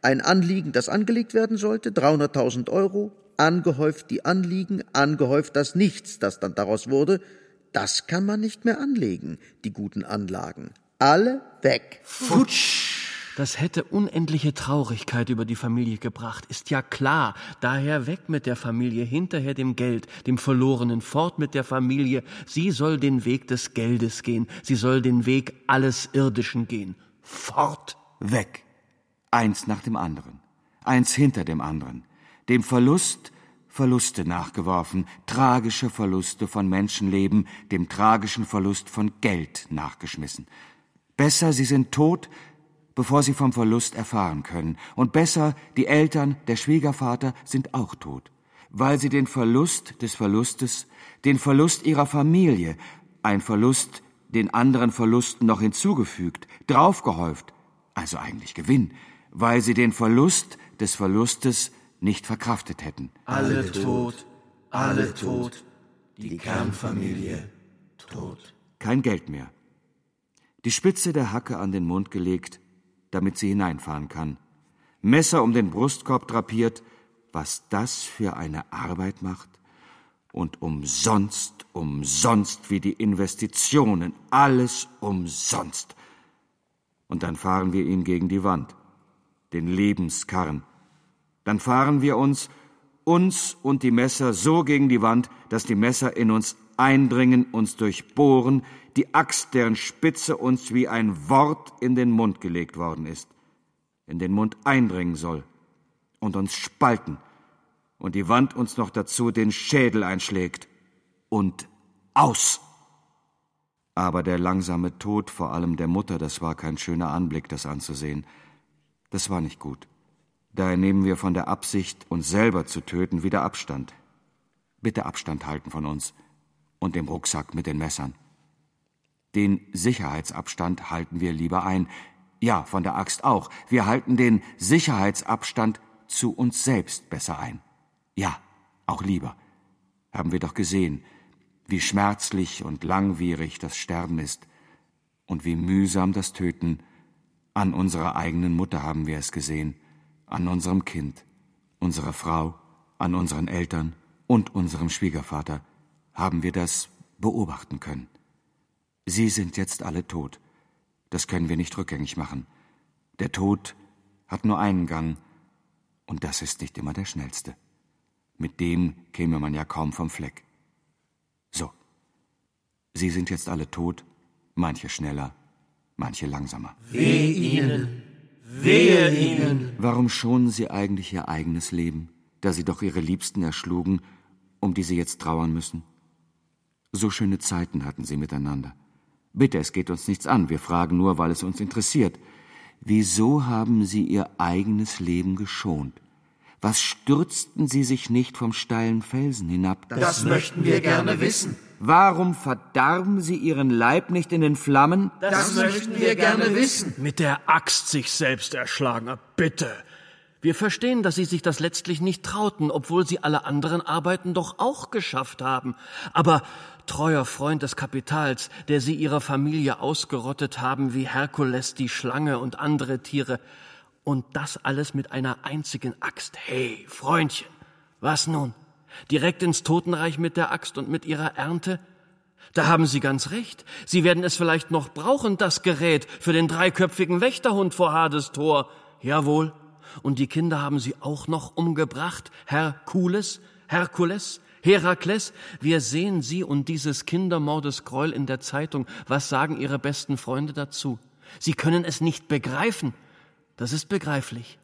ein Anliegen, das angelegt werden sollte, 300.000 Euro, angehäuft die Anliegen, angehäuft das Nichts, das dann daraus wurde, das kann man nicht mehr anlegen, die guten Anlagen. Alle weg. Futsch! Das hätte unendliche Traurigkeit über die Familie gebracht, ist ja klar. Daher weg mit der Familie, hinterher dem Geld, dem Verlorenen, fort mit der Familie. Sie soll den Weg des Geldes gehen, sie soll den Weg alles Irdischen gehen. Fort! Weg. Eins nach dem anderen. Eins hinter dem anderen. Dem Verlust Verluste nachgeworfen, tragische Verluste von Menschenleben, dem tragischen Verlust von Geld nachgeschmissen. Besser, sie sind tot, bevor sie vom Verlust erfahren können. Und besser, die Eltern, der Schwiegervater sind auch tot, weil sie den Verlust des Verlustes, den Verlust ihrer Familie, ein Verlust, den anderen Verlusten noch hinzugefügt, draufgehäuft, also eigentlich Gewinn, weil sie den Verlust des Verlustes nicht verkraftet hätten. Alle tot, alle tot, die Kernfamilie tot. Kein Geld mehr. Die Spitze der Hacke an den Mund gelegt, damit sie hineinfahren kann. Messer um den Brustkorb drapiert, was das für eine Arbeit macht. Und umsonst, umsonst wie die Investitionen, alles umsonst. Und dann fahren wir ihn gegen die Wand, den Lebenskarren. Dann fahren wir uns, uns und die Messer so gegen die Wand, dass die Messer in uns eindringen, uns durchbohren, die Axt, deren Spitze uns wie ein Wort in den Mund gelegt worden ist, in den Mund eindringen soll und uns spalten und die Wand uns noch dazu den Schädel einschlägt und aus. Aber der langsame Tod vor allem der Mutter, das war kein schöner Anblick, das anzusehen. Das war nicht gut. Daher nehmen wir von der Absicht, uns selber zu töten, wieder Abstand. Bitte Abstand halten von uns und dem Rucksack mit den Messern. Den Sicherheitsabstand halten wir lieber ein. Ja, von der Axt auch. Wir halten den Sicherheitsabstand zu uns selbst besser ein. Ja, auch lieber. Haben wir doch gesehen, wie schmerzlich und langwierig das Sterben ist und wie mühsam das Töten. An unserer eigenen Mutter haben wir es gesehen, an unserem Kind, unserer Frau, an unseren Eltern und unserem Schwiegervater haben wir das beobachten können. Sie sind jetzt alle tot. Das können wir nicht rückgängig machen. Der Tod hat nur einen Gang, und das ist nicht immer der schnellste. Mit dem käme man ja kaum vom Fleck. So. Sie sind jetzt alle tot, manche schneller, manche langsamer. Wehe Ihnen! Wehe Ihnen! Warum schonen Sie eigentlich Ihr eigenes Leben, da Sie doch Ihre Liebsten erschlugen, um die Sie jetzt trauern müssen? So schöne Zeiten hatten Sie miteinander. Bitte, es geht uns nichts an, wir fragen nur, weil es uns interessiert. Wieso haben Sie Ihr eigenes Leben geschont? Was stürzten Sie sich nicht vom steilen Felsen hinab? Das, das möchten wir gerne wissen. Warum verdarben Sie Ihren Leib nicht in den Flammen? Das, das möchten wir gerne wissen. Mit der Axt sich selbst erschlagen, bitte. Wir verstehen, dass Sie sich das letztlich nicht trauten, obwohl Sie alle anderen Arbeiten doch auch geschafft haben. Aber treuer Freund des Kapitals, der Sie Ihrer Familie ausgerottet haben wie Herkules die Schlange und andere Tiere, und das alles mit einer einzigen Axt. Hey, Freundchen, was nun? Direkt ins Totenreich mit der Axt und mit ihrer Ernte? Da haben Sie ganz recht. Sie werden es vielleicht noch brauchen, das Gerät, für den dreiköpfigen Wächterhund vor Hades Tor. Jawohl. Und die Kinder haben Sie auch noch umgebracht, Herkules, Herkules, Herakles. Wir sehen Sie und dieses Kindermordesgräuel in der Zeitung. Was sagen Ihre besten Freunde dazu? Sie können es nicht begreifen. Das ist begreiflich.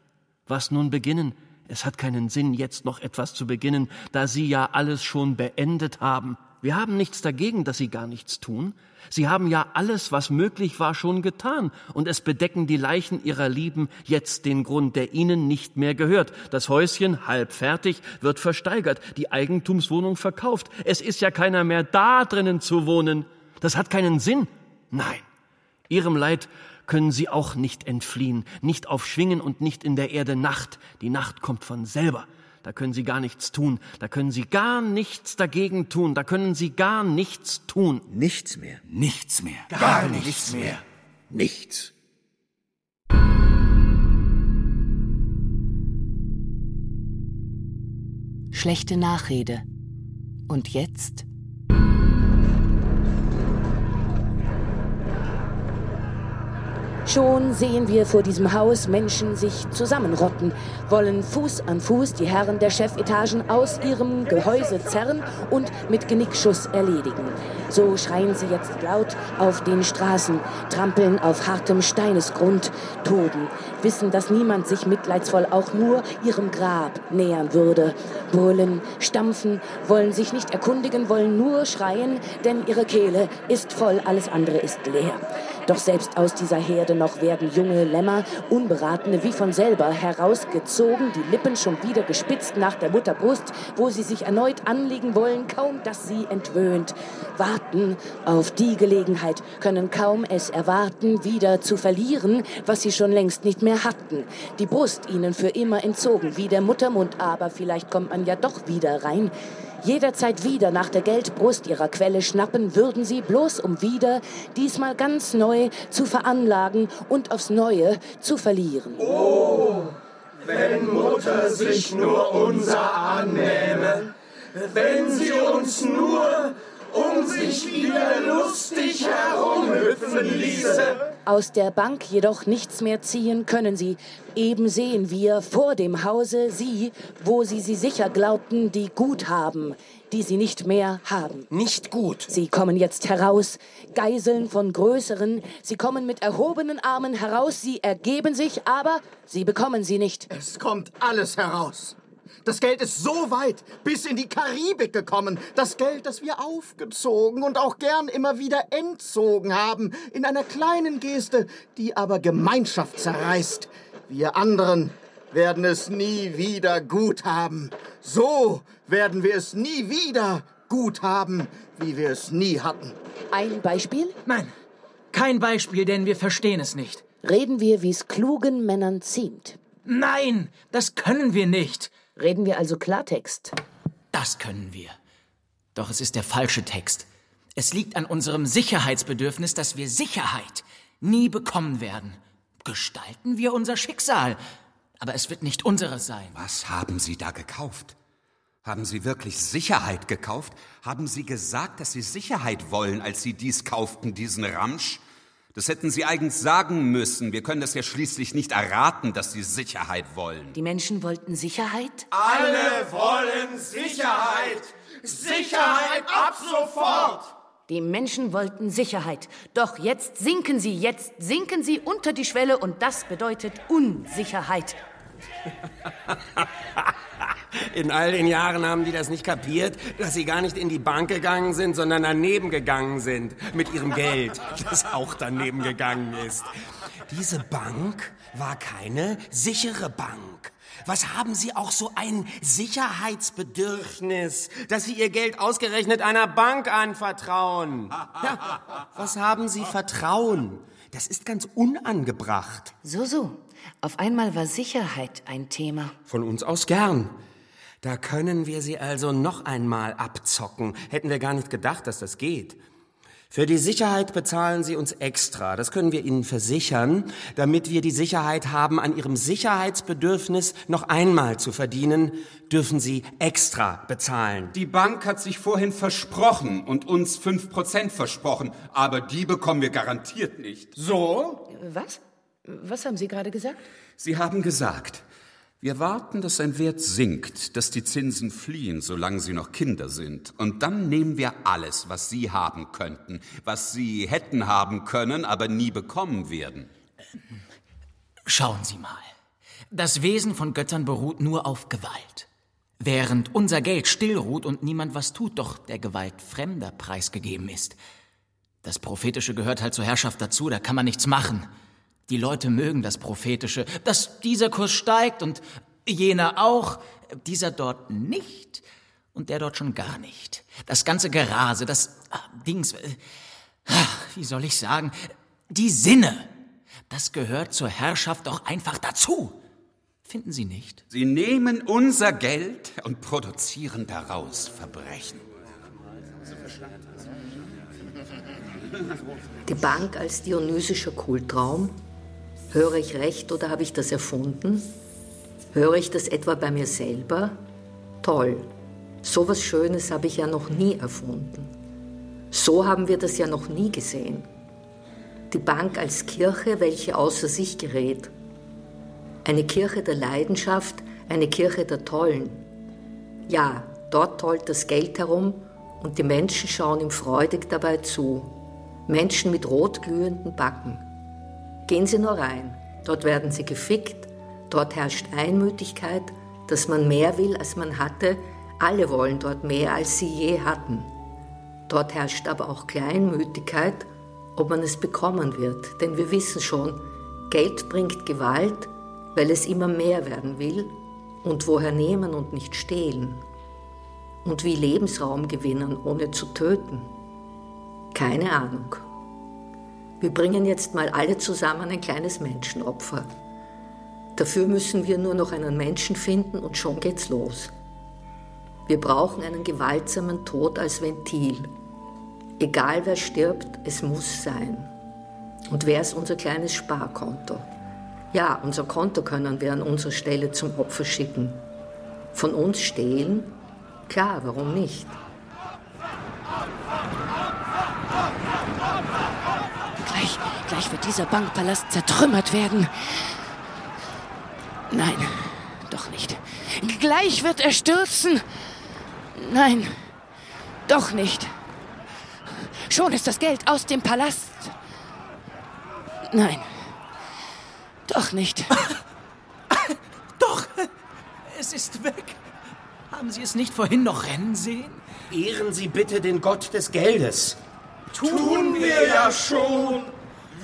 Was nun beginnen? Es hat keinen Sinn, jetzt noch etwas zu beginnen, da Sie ja alles schon beendet haben. Wir haben nichts dagegen, dass Sie gar nichts tun. Sie haben ja alles, was möglich war, schon getan, und es bedecken die Leichen Ihrer Lieben jetzt den Grund, der Ihnen nicht mehr gehört. Das Häuschen, halb fertig, wird versteigert, die Eigentumswohnung verkauft. Es ist ja keiner mehr da drinnen zu wohnen. Das hat keinen Sinn. Nein, Ihrem Leid können sie auch nicht entfliehen, nicht auf Schwingen und nicht in der Erde Nacht. Die Nacht kommt von selber. Da können sie gar nichts tun, da können sie gar nichts dagegen tun, da können sie gar nichts tun. Nichts mehr. Nichts mehr. Gar, gar nichts mehr. Nichts. Schlechte Nachrede. Und jetzt Schon sehen wir vor diesem Haus Menschen sich zusammenrotten, wollen Fuß an Fuß die Herren der Chefetagen aus ihrem Gehäuse zerren und mit Genickschuss erledigen. So schreien sie jetzt laut auf den Straßen, trampeln auf hartem Steinesgrund, toben, wissen, dass niemand sich mitleidsvoll auch nur ihrem Grab nähern würde, brüllen, stampfen, wollen sich nicht erkundigen, wollen nur schreien, denn ihre Kehle ist voll, alles andere ist leer. Doch selbst aus dieser Herde noch werden junge Lämmer, Unberatene wie von selber herausgezogen, die Lippen schon wieder gespitzt nach der Mutterbrust, wo sie sich erneut anlegen wollen, kaum dass sie entwöhnt. Warten auf die Gelegenheit, können kaum es erwarten, wieder zu verlieren, was sie schon längst nicht mehr hatten. Die Brust ihnen für immer entzogen, wie der Muttermund, aber vielleicht kommt man ja doch wieder rein. Jederzeit wieder nach der Geldbrust ihrer Quelle schnappen würden sie, bloß um wieder, diesmal ganz neu, zu veranlagen und aufs Neue zu verlieren. Oh, wenn Mutter sich nur unser annähme, wenn sie uns nur um sich wieder lustig herumhüpfen ließe. Aus der Bank jedoch nichts mehr ziehen können sie. Eben sehen wir vor dem Hause sie, wo sie sie sicher glaubten, die Guthaben, die sie nicht mehr haben. Nicht gut. Sie kommen jetzt heraus, Geiseln von Größeren. Sie kommen mit erhobenen Armen heraus, sie ergeben sich, aber sie bekommen sie nicht. Es kommt alles heraus. Das Geld ist so weit bis in die Karibik gekommen. Das Geld, das wir aufgezogen und auch gern immer wieder entzogen haben. In einer kleinen Geste, die aber Gemeinschaft zerreißt. Wir anderen werden es nie wieder gut haben. So werden wir es nie wieder gut haben, wie wir es nie hatten. Ein Beispiel? Nein, kein Beispiel, denn wir verstehen es nicht. Reden wir, wie es klugen Männern ziemt. Nein, das können wir nicht. Reden wir also Klartext? Das können wir. Doch es ist der falsche Text. Es liegt an unserem Sicherheitsbedürfnis, dass wir Sicherheit nie bekommen werden. Gestalten wir unser Schicksal, aber es wird nicht unseres sein. Was haben Sie da gekauft? Haben Sie wirklich Sicherheit gekauft? Haben Sie gesagt, dass Sie Sicherheit wollen, als Sie dies kauften, diesen Ramsch? Das hätten Sie eigens sagen müssen. Wir können das ja schließlich nicht erraten, dass Sie Sicherheit wollen. Die Menschen wollten Sicherheit? Alle wollen Sicherheit! Sicherheit ab sofort! Die Menschen wollten Sicherheit. Doch jetzt sinken sie, jetzt sinken sie unter die Schwelle und das bedeutet Unsicherheit. In all den Jahren haben die das nicht kapiert, dass sie gar nicht in die Bank gegangen sind, sondern daneben gegangen sind mit ihrem Geld, das auch daneben gegangen ist. Diese Bank war keine sichere Bank. Was haben Sie auch so ein Sicherheitsbedürfnis, dass Sie Ihr Geld ausgerechnet einer Bank anvertrauen? Ja, was haben Sie Vertrauen? Das ist ganz unangebracht. So, so. Auf einmal war Sicherheit ein Thema. Von uns aus gern. Da können wir sie also noch einmal abzocken. Hätten wir gar nicht gedacht, dass das geht. Für die Sicherheit bezahlen Sie uns extra. Das können wir Ihnen versichern, damit wir die Sicherheit haben, an Ihrem Sicherheitsbedürfnis noch einmal zu verdienen, dürfen Sie extra bezahlen. Die Bank hat sich vorhin versprochen und uns fünf Prozent versprochen, aber die bekommen wir garantiert nicht. So? Was? Was haben Sie gerade gesagt? Sie haben gesagt, wir warten, dass sein Wert sinkt, dass die Zinsen fliehen, solange sie noch Kinder sind. Und dann nehmen wir alles, was sie haben könnten, was sie hätten haben können, aber nie bekommen werden. Schauen Sie mal. Das Wesen von Göttern beruht nur auf Gewalt. Während unser Geld still ruht und niemand was tut, doch der Gewalt Fremder preisgegeben ist. Das Prophetische gehört halt zur Herrschaft dazu, da kann man nichts machen. Die Leute mögen das Prophetische, dass dieser Kurs steigt und jener auch, dieser dort nicht und der dort schon gar nicht. Das ganze Gerase, das ah, Dings, äh, wie soll ich sagen, die Sinne, das gehört zur Herrschaft doch einfach dazu. Finden Sie nicht? Sie nehmen unser Geld und produzieren daraus Verbrechen. Die Bank als dionysischer Kultraum Höre ich recht oder habe ich das erfunden? Höre ich das etwa bei mir selber? Toll. So was Schönes habe ich ja noch nie erfunden. So haben wir das ja noch nie gesehen. Die Bank als Kirche, welche außer sich gerät. Eine Kirche der Leidenschaft, eine Kirche der Tollen. Ja, dort tollt das Geld herum und die Menschen schauen ihm freudig dabei zu. Menschen mit rotglühenden Backen. Gehen Sie nur rein. Dort werden Sie gefickt. Dort herrscht Einmütigkeit, dass man mehr will, als man hatte. Alle wollen dort mehr, als sie je hatten. Dort herrscht aber auch Kleinmütigkeit, ob man es bekommen wird. Denn wir wissen schon, Geld bringt Gewalt, weil es immer mehr werden will. Und woher nehmen und nicht stehlen? Und wie Lebensraum gewinnen, ohne zu töten? Keine Ahnung. Wir bringen jetzt mal alle zusammen ein kleines Menschenopfer. Dafür müssen wir nur noch einen Menschen finden und schon geht's los. Wir brauchen einen gewaltsamen Tod als Ventil. Egal wer stirbt, es muss sein. Und wer ist unser kleines Sparkonto? Ja, unser Konto können wir an unserer Stelle zum Opfer schicken. Von uns stehlen? Klar, warum nicht? Gleich, wird dieser Bankpalast zertrümmert werden. Nein, doch nicht. Gleich wird er stürzen. Nein, doch nicht. Schon ist das Geld aus dem Palast. Nein, doch nicht. Doch, es ist weg. Haben Sie es nicht vorhin noch rennen sehen? Ehren Sie bitte den Gott des Geldes. Tun wir ja schon.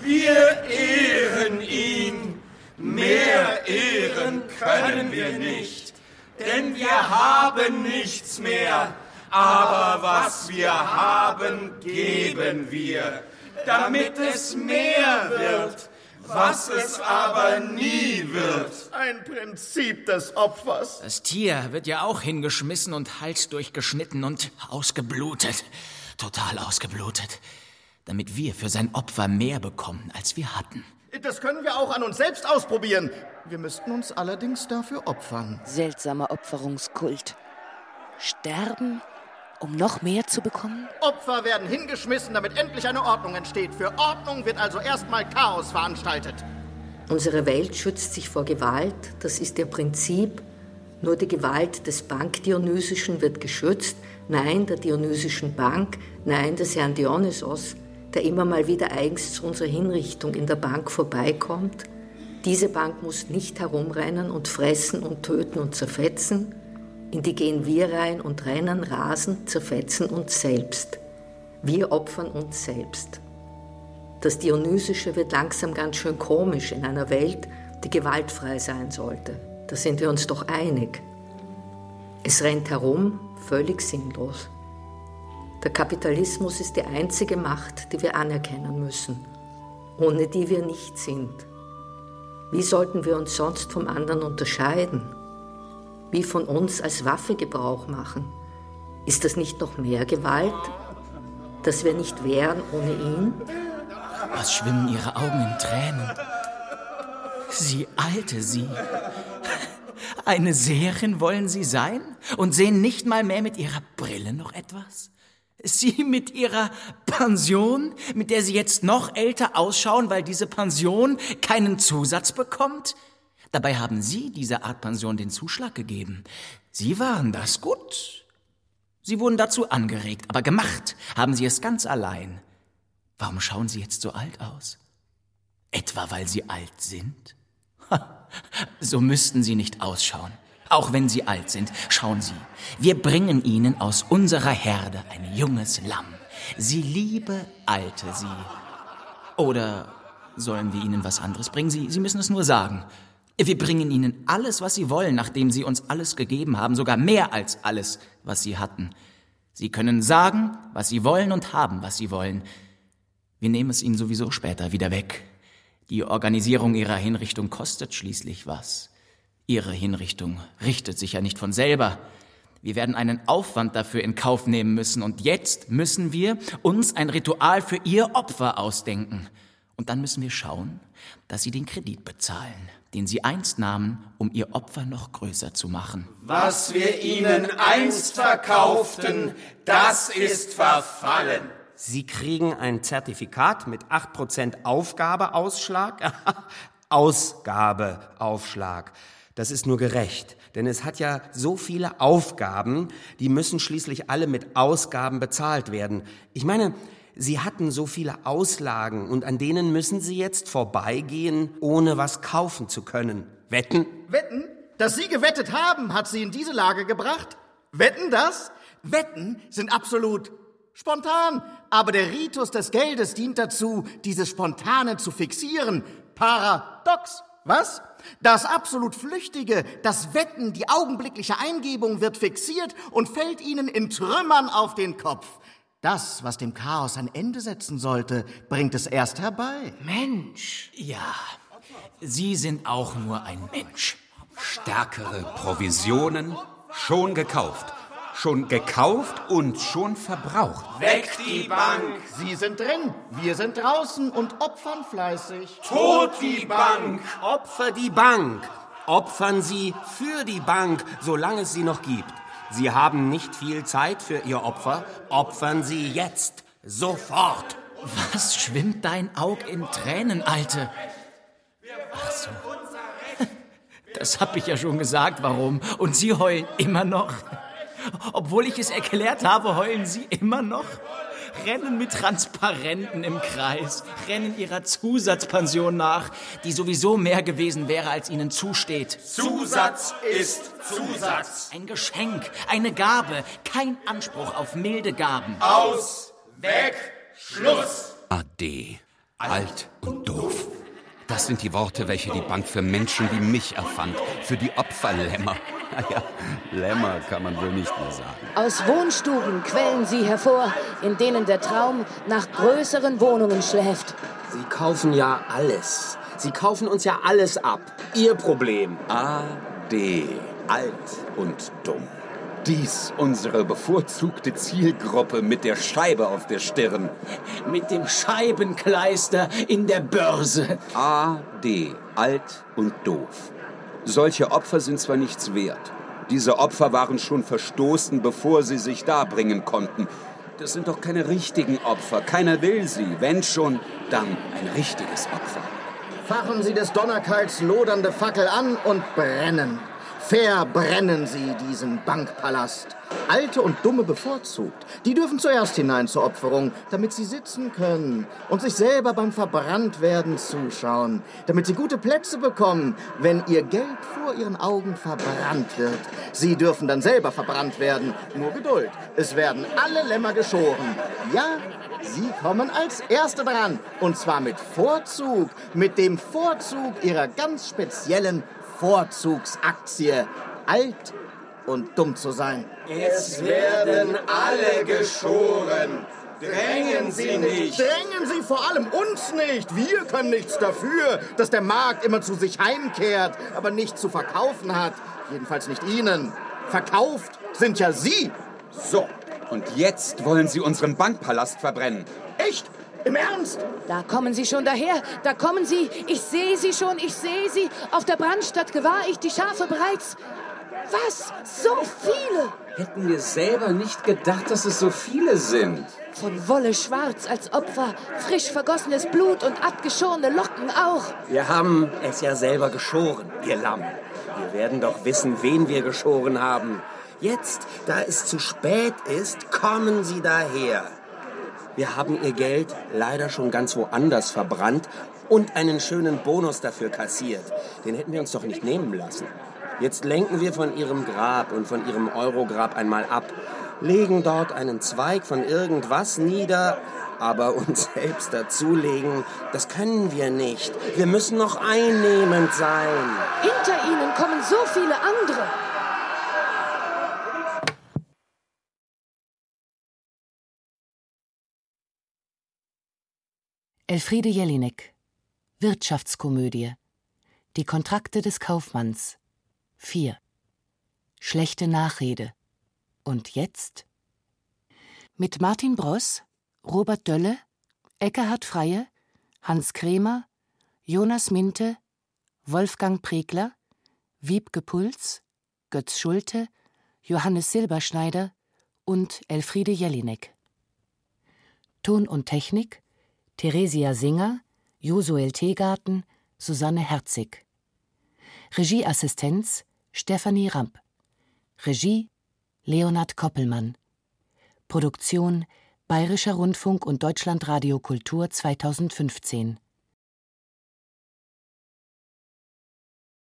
Wir ehren ihn. Mehr ehren können wir nicht, denn wir haben nichts mehr. Aber was wir haben, geben wir, damit es mehr wird, was es aber nie wird. Ein Prinzip des Opfers. Das Tier wird ja auch hingeschmissen und Hals durchgeschnitten und ausgeblutet. Total ausgeblutet. Damit wir für sein Opfer mehr bekommen, als wir hatten. Das können wir auch an uns selbst ausprobieren. Wir müssten uns allerdings dafür opfern. Seltsamer Opferungskult. Sterben, um noch mehr zu bekommen? Opfer werden hingeschmissen, damit endlich eine Ordnung entsteht. Für Ordnung wird also erstmal Chaos veranstaltet. Unsere Welt schützt sich vor Gewalt, das ist ihr Prinzip. Nur die Gewalt des Bankdionysischen wird geschützt. Nein, der Dionysischen Bank, nein, des Herrn Dionysos der immer mal wieder eigens zu unserer Hinrichtung in der Bank vorbeikommt. Diese Bank muss nicht herumrennen und fressen und töten und zerfetzen. In die gehen wir rein und rennen, rasen, zerfetzen uns selbst. Wir opfern uns selbst. Das Dionysische wird langsam ganz schön komisch in einer Welt, die gewaltfrei sein sollte. Da sind wir uns doch einig. Es rennt herum, völlig sinnlos. Der Kapitalismus ist die einzige Macht, die wir anerkennen müssen, ohne die wir nicht sind. Wie sollten wir uns sonst vom anderen unterscheiden? Wie von uns als Waffe Gebrauch machen? Ist das nicht noch mehr Gewalt, dass wir nicht wären ohne ihn? Was schwimmen Ihre Augen in Tränen? Sie alte Sie. Eine Seherin wollen Sie sein und sehen nicht mal mehr mit Ihrer Brille noch etwas? Sie mit Ihrer Pension, mit der Sie jetzt noch älter ausschauen, weil diese Pension keinen Zusatz bekommt? Dabei haben Sie dieser Art Pension den Zuschlag gegeben. Sie waren das gut. Sie wurden dazu angeregt, aber gemacht haben Sie es ganz allein. Warum schauen Sie jetzt so alt aus? Etwa weil Sie alt sind? Ha, so müssten Sie nicht ausschauen auch wenn sie alt sind. Schauen Sie, wir bringen Ihnen aus unserer Herde ein junges Lamm. Sie liebe alte Sie. Oder sollen wir Ihnen was anderes bringen? Sie, sie müssen es nur sagen. Wir bringen Ihnen alles, was Sie wollen, nachdem Sie uns alles gegeben haben, sogar mehr als alles, was Sie hatten. Sie können sagen, was Sie wollen und haben, was Sie wollen. Wir nehmen es Ihnen sowieso später wieder weg. Die Organisierung Ihrer Hinrichtung kostet schließlich was. Ihre Hinrichtung richtet sich ja nicht von selber. Wir werden einen Aufwand dafür in Kauf nehmen müssen und jetzt müssen wir uns ein Ritual für Ihr Opfer ausdenken. Und dann müssen wir schauen, dass Sie den Kredit bezahlen, den Sie einst nahmen, um Ihr Opfer noch größer zu machen. Was wir Ihnen einst verkauften, das ist verfallen. Sie kriegen ein Zertifikat mit 8% Aufgabeausschlag. Ausgabeaufschlag. Das ist nur gerecht, denn es hat ja so viele Aufgaben, die müssen schließlich alle mit Ausgaben bezahlt werden. Ich meine, Sie hatten so viele Auslagen und an denen müssen Sie jetzt vorbeigehen, ohne was kaufen zu können. Wetten? Wetten? Dass Sie gewettet haben, hat Sie in diese Lage gebracht? Wetten das? Wetten sind absolut spontan, aber der Ritus des Geldes dient dazu, dieses Spontane zu fixieren. Paradox. Was? Das absolut Flüchtige, das Wetten, die augenblickliche Eingebung wird fixiert und fällt ihnen in Trümmern auf den Kopf. Das, was dem Chaos ein Ende setzen sollte, bringt es erst herbei. Mensch. Ja, Sie sind auch nur ein Mensch. Stärkere Provisionen, schon gekauft. Schon gekauft und schon verbraucht. Weg die Bank! Sie sind drin, wir sind draußen und opfern fleißig. Tot die Bank! Opfer die Bank! Opfern Sie für die Bank, solange es sie noch gibt. Sie haben nicht viel Zeit für Ihr Opfer. Opfern Sie jetzt. Sofort. Was schwimmt dein Aug in Tränen, Alte? Ach so. Das hab ich ja schon gesagt, warum. Und Sie heulen immer noch. Obwohl ich es erklärt habe, heulen Sie immer noch. Rennen mit Transparenten im Kreis, rennen ihrer Zusatzpension nach, die sowieso mehr gewesen wäre, als ihnen zusteht. Zusatz ist Zusatz. Ein Geschenk, eine Gabe, kein Anspruch auf milde Gaben. Aus, weg, Schluss. Ade, alt und doof. Das sind die Worte, welche die Bank für Menschen wie mich erfand, für die Opferlämmer. Naja, Lämmer kann man wohl nicht mehr sagen. Aus Wohnstuben quellen sie hervor, in denen der Traum nach größeren Wohnungen schläft. Sie kaufen ja alles. Sie kaufen uns ja alles ab. Ihr Problem. Ade, alt und dumm. Dies unsere bevorzugte Zielgruppe mit der Scheibe auf der Stirn. Mit dem Scheibenkleister in der Börse. Ade, alt und doof. Solche Opfer sind zwar nichts wert. Diese Opfer waren schon verstoßen, bevor sie sich darbringen konnten. Das sind doch keine richtigen Opfer. Keiner will sie. Wenn schon, dann ein richtiges Opfer. Fachen Sie des Donnerkalks lodernde Fackel an und brennen. Verbrennen Sie diesen Bankpalast. Alte und Dumme bevorzugt. Die dürfen zuerst hinein zur Opferung, damit sie sitzen können und sich selber beim Verbranntwerden zuschauen. Damit sie gute Plätze bekommen, wenn ihr Geld vor ihren Augen verbrannt wird. Sie dürfen dann selber verbrannt werden. Nur Geduld. Es werden alle Lämmer geschoren. Ja, Sie kommen als Erste dran. Und zwar mit Vorzug. Mit dem Vorzug Ihrer ganz speziellen Vorzugsaktie. Alt und dumm zu sein. Es werden alle geschoren. Drängen Sie nicht. Drängen Sie vor allem uns nicht. Wir können nichts dafür, dass der Markt immer zu sich heimkehrt, aber nichts zu verkaufen hat. Jedenfalls nicht Ihnen. Verkauft sind ja Sie. So, und jetzt wollen Sie unseren Bankpalast verbrennen. Echt? Im Ernst? Da kommen sie schon daher, da kommen sie. Ich sehe sie schon, ich sehe sie. Auf der Brandstadt gewahr ich die Schafe bereits. Was? So viele? Hätten wir selber nicht gedacht, dass es so viele sind. Von Wolle schwarz als Opfer, frisch vergossenes Blut und abgeschorene Locken auch. Wir haben es ja selber geschoren, ihr Lamm. Wir werden doch wissen, wen wir geschoren haben. Jetzt, da es zu spät ist, kommen Sie daher. Wir haben Ihr Geld leider schon ganz woanders verbrannt und einen schönen Bonus dafür kassiert. Den hätten wir uns doch nicht nehmen lassen. Jetzt lenken wir von Ihrem Grab und von Ihrem Eurograb einmal ab, legen dort einen Zweig von irgendwas nieder, aber uns selbst dazulegen, das können wir nicht. Wir müssen noch einnehmend sein. Hinter ihnen kommen so viele andere. Elfriede Jelinek. Wirtschaftskomödie. Die Kontrakte des Kaufmanns. 4 Schlechte Nachrede. Und jetzt? Mit Martin Bross, Robert Dölle, Eckehard Freie, Hans Kremer, Jonas Minte, Wolfgang Pregler, Wiebke Puls, Götz Schulte, Johannes Silberschneider und Elfriede Jelinek. Ton und Technik Theresia Singer, Josuel Teegarten, Susanne Herzig. Regieassistenz Stefanie Ramp. Regie Leonhard Koppelmann. Produktion Bayerischer Rundfunk und Deutschlandradio Kultur 2015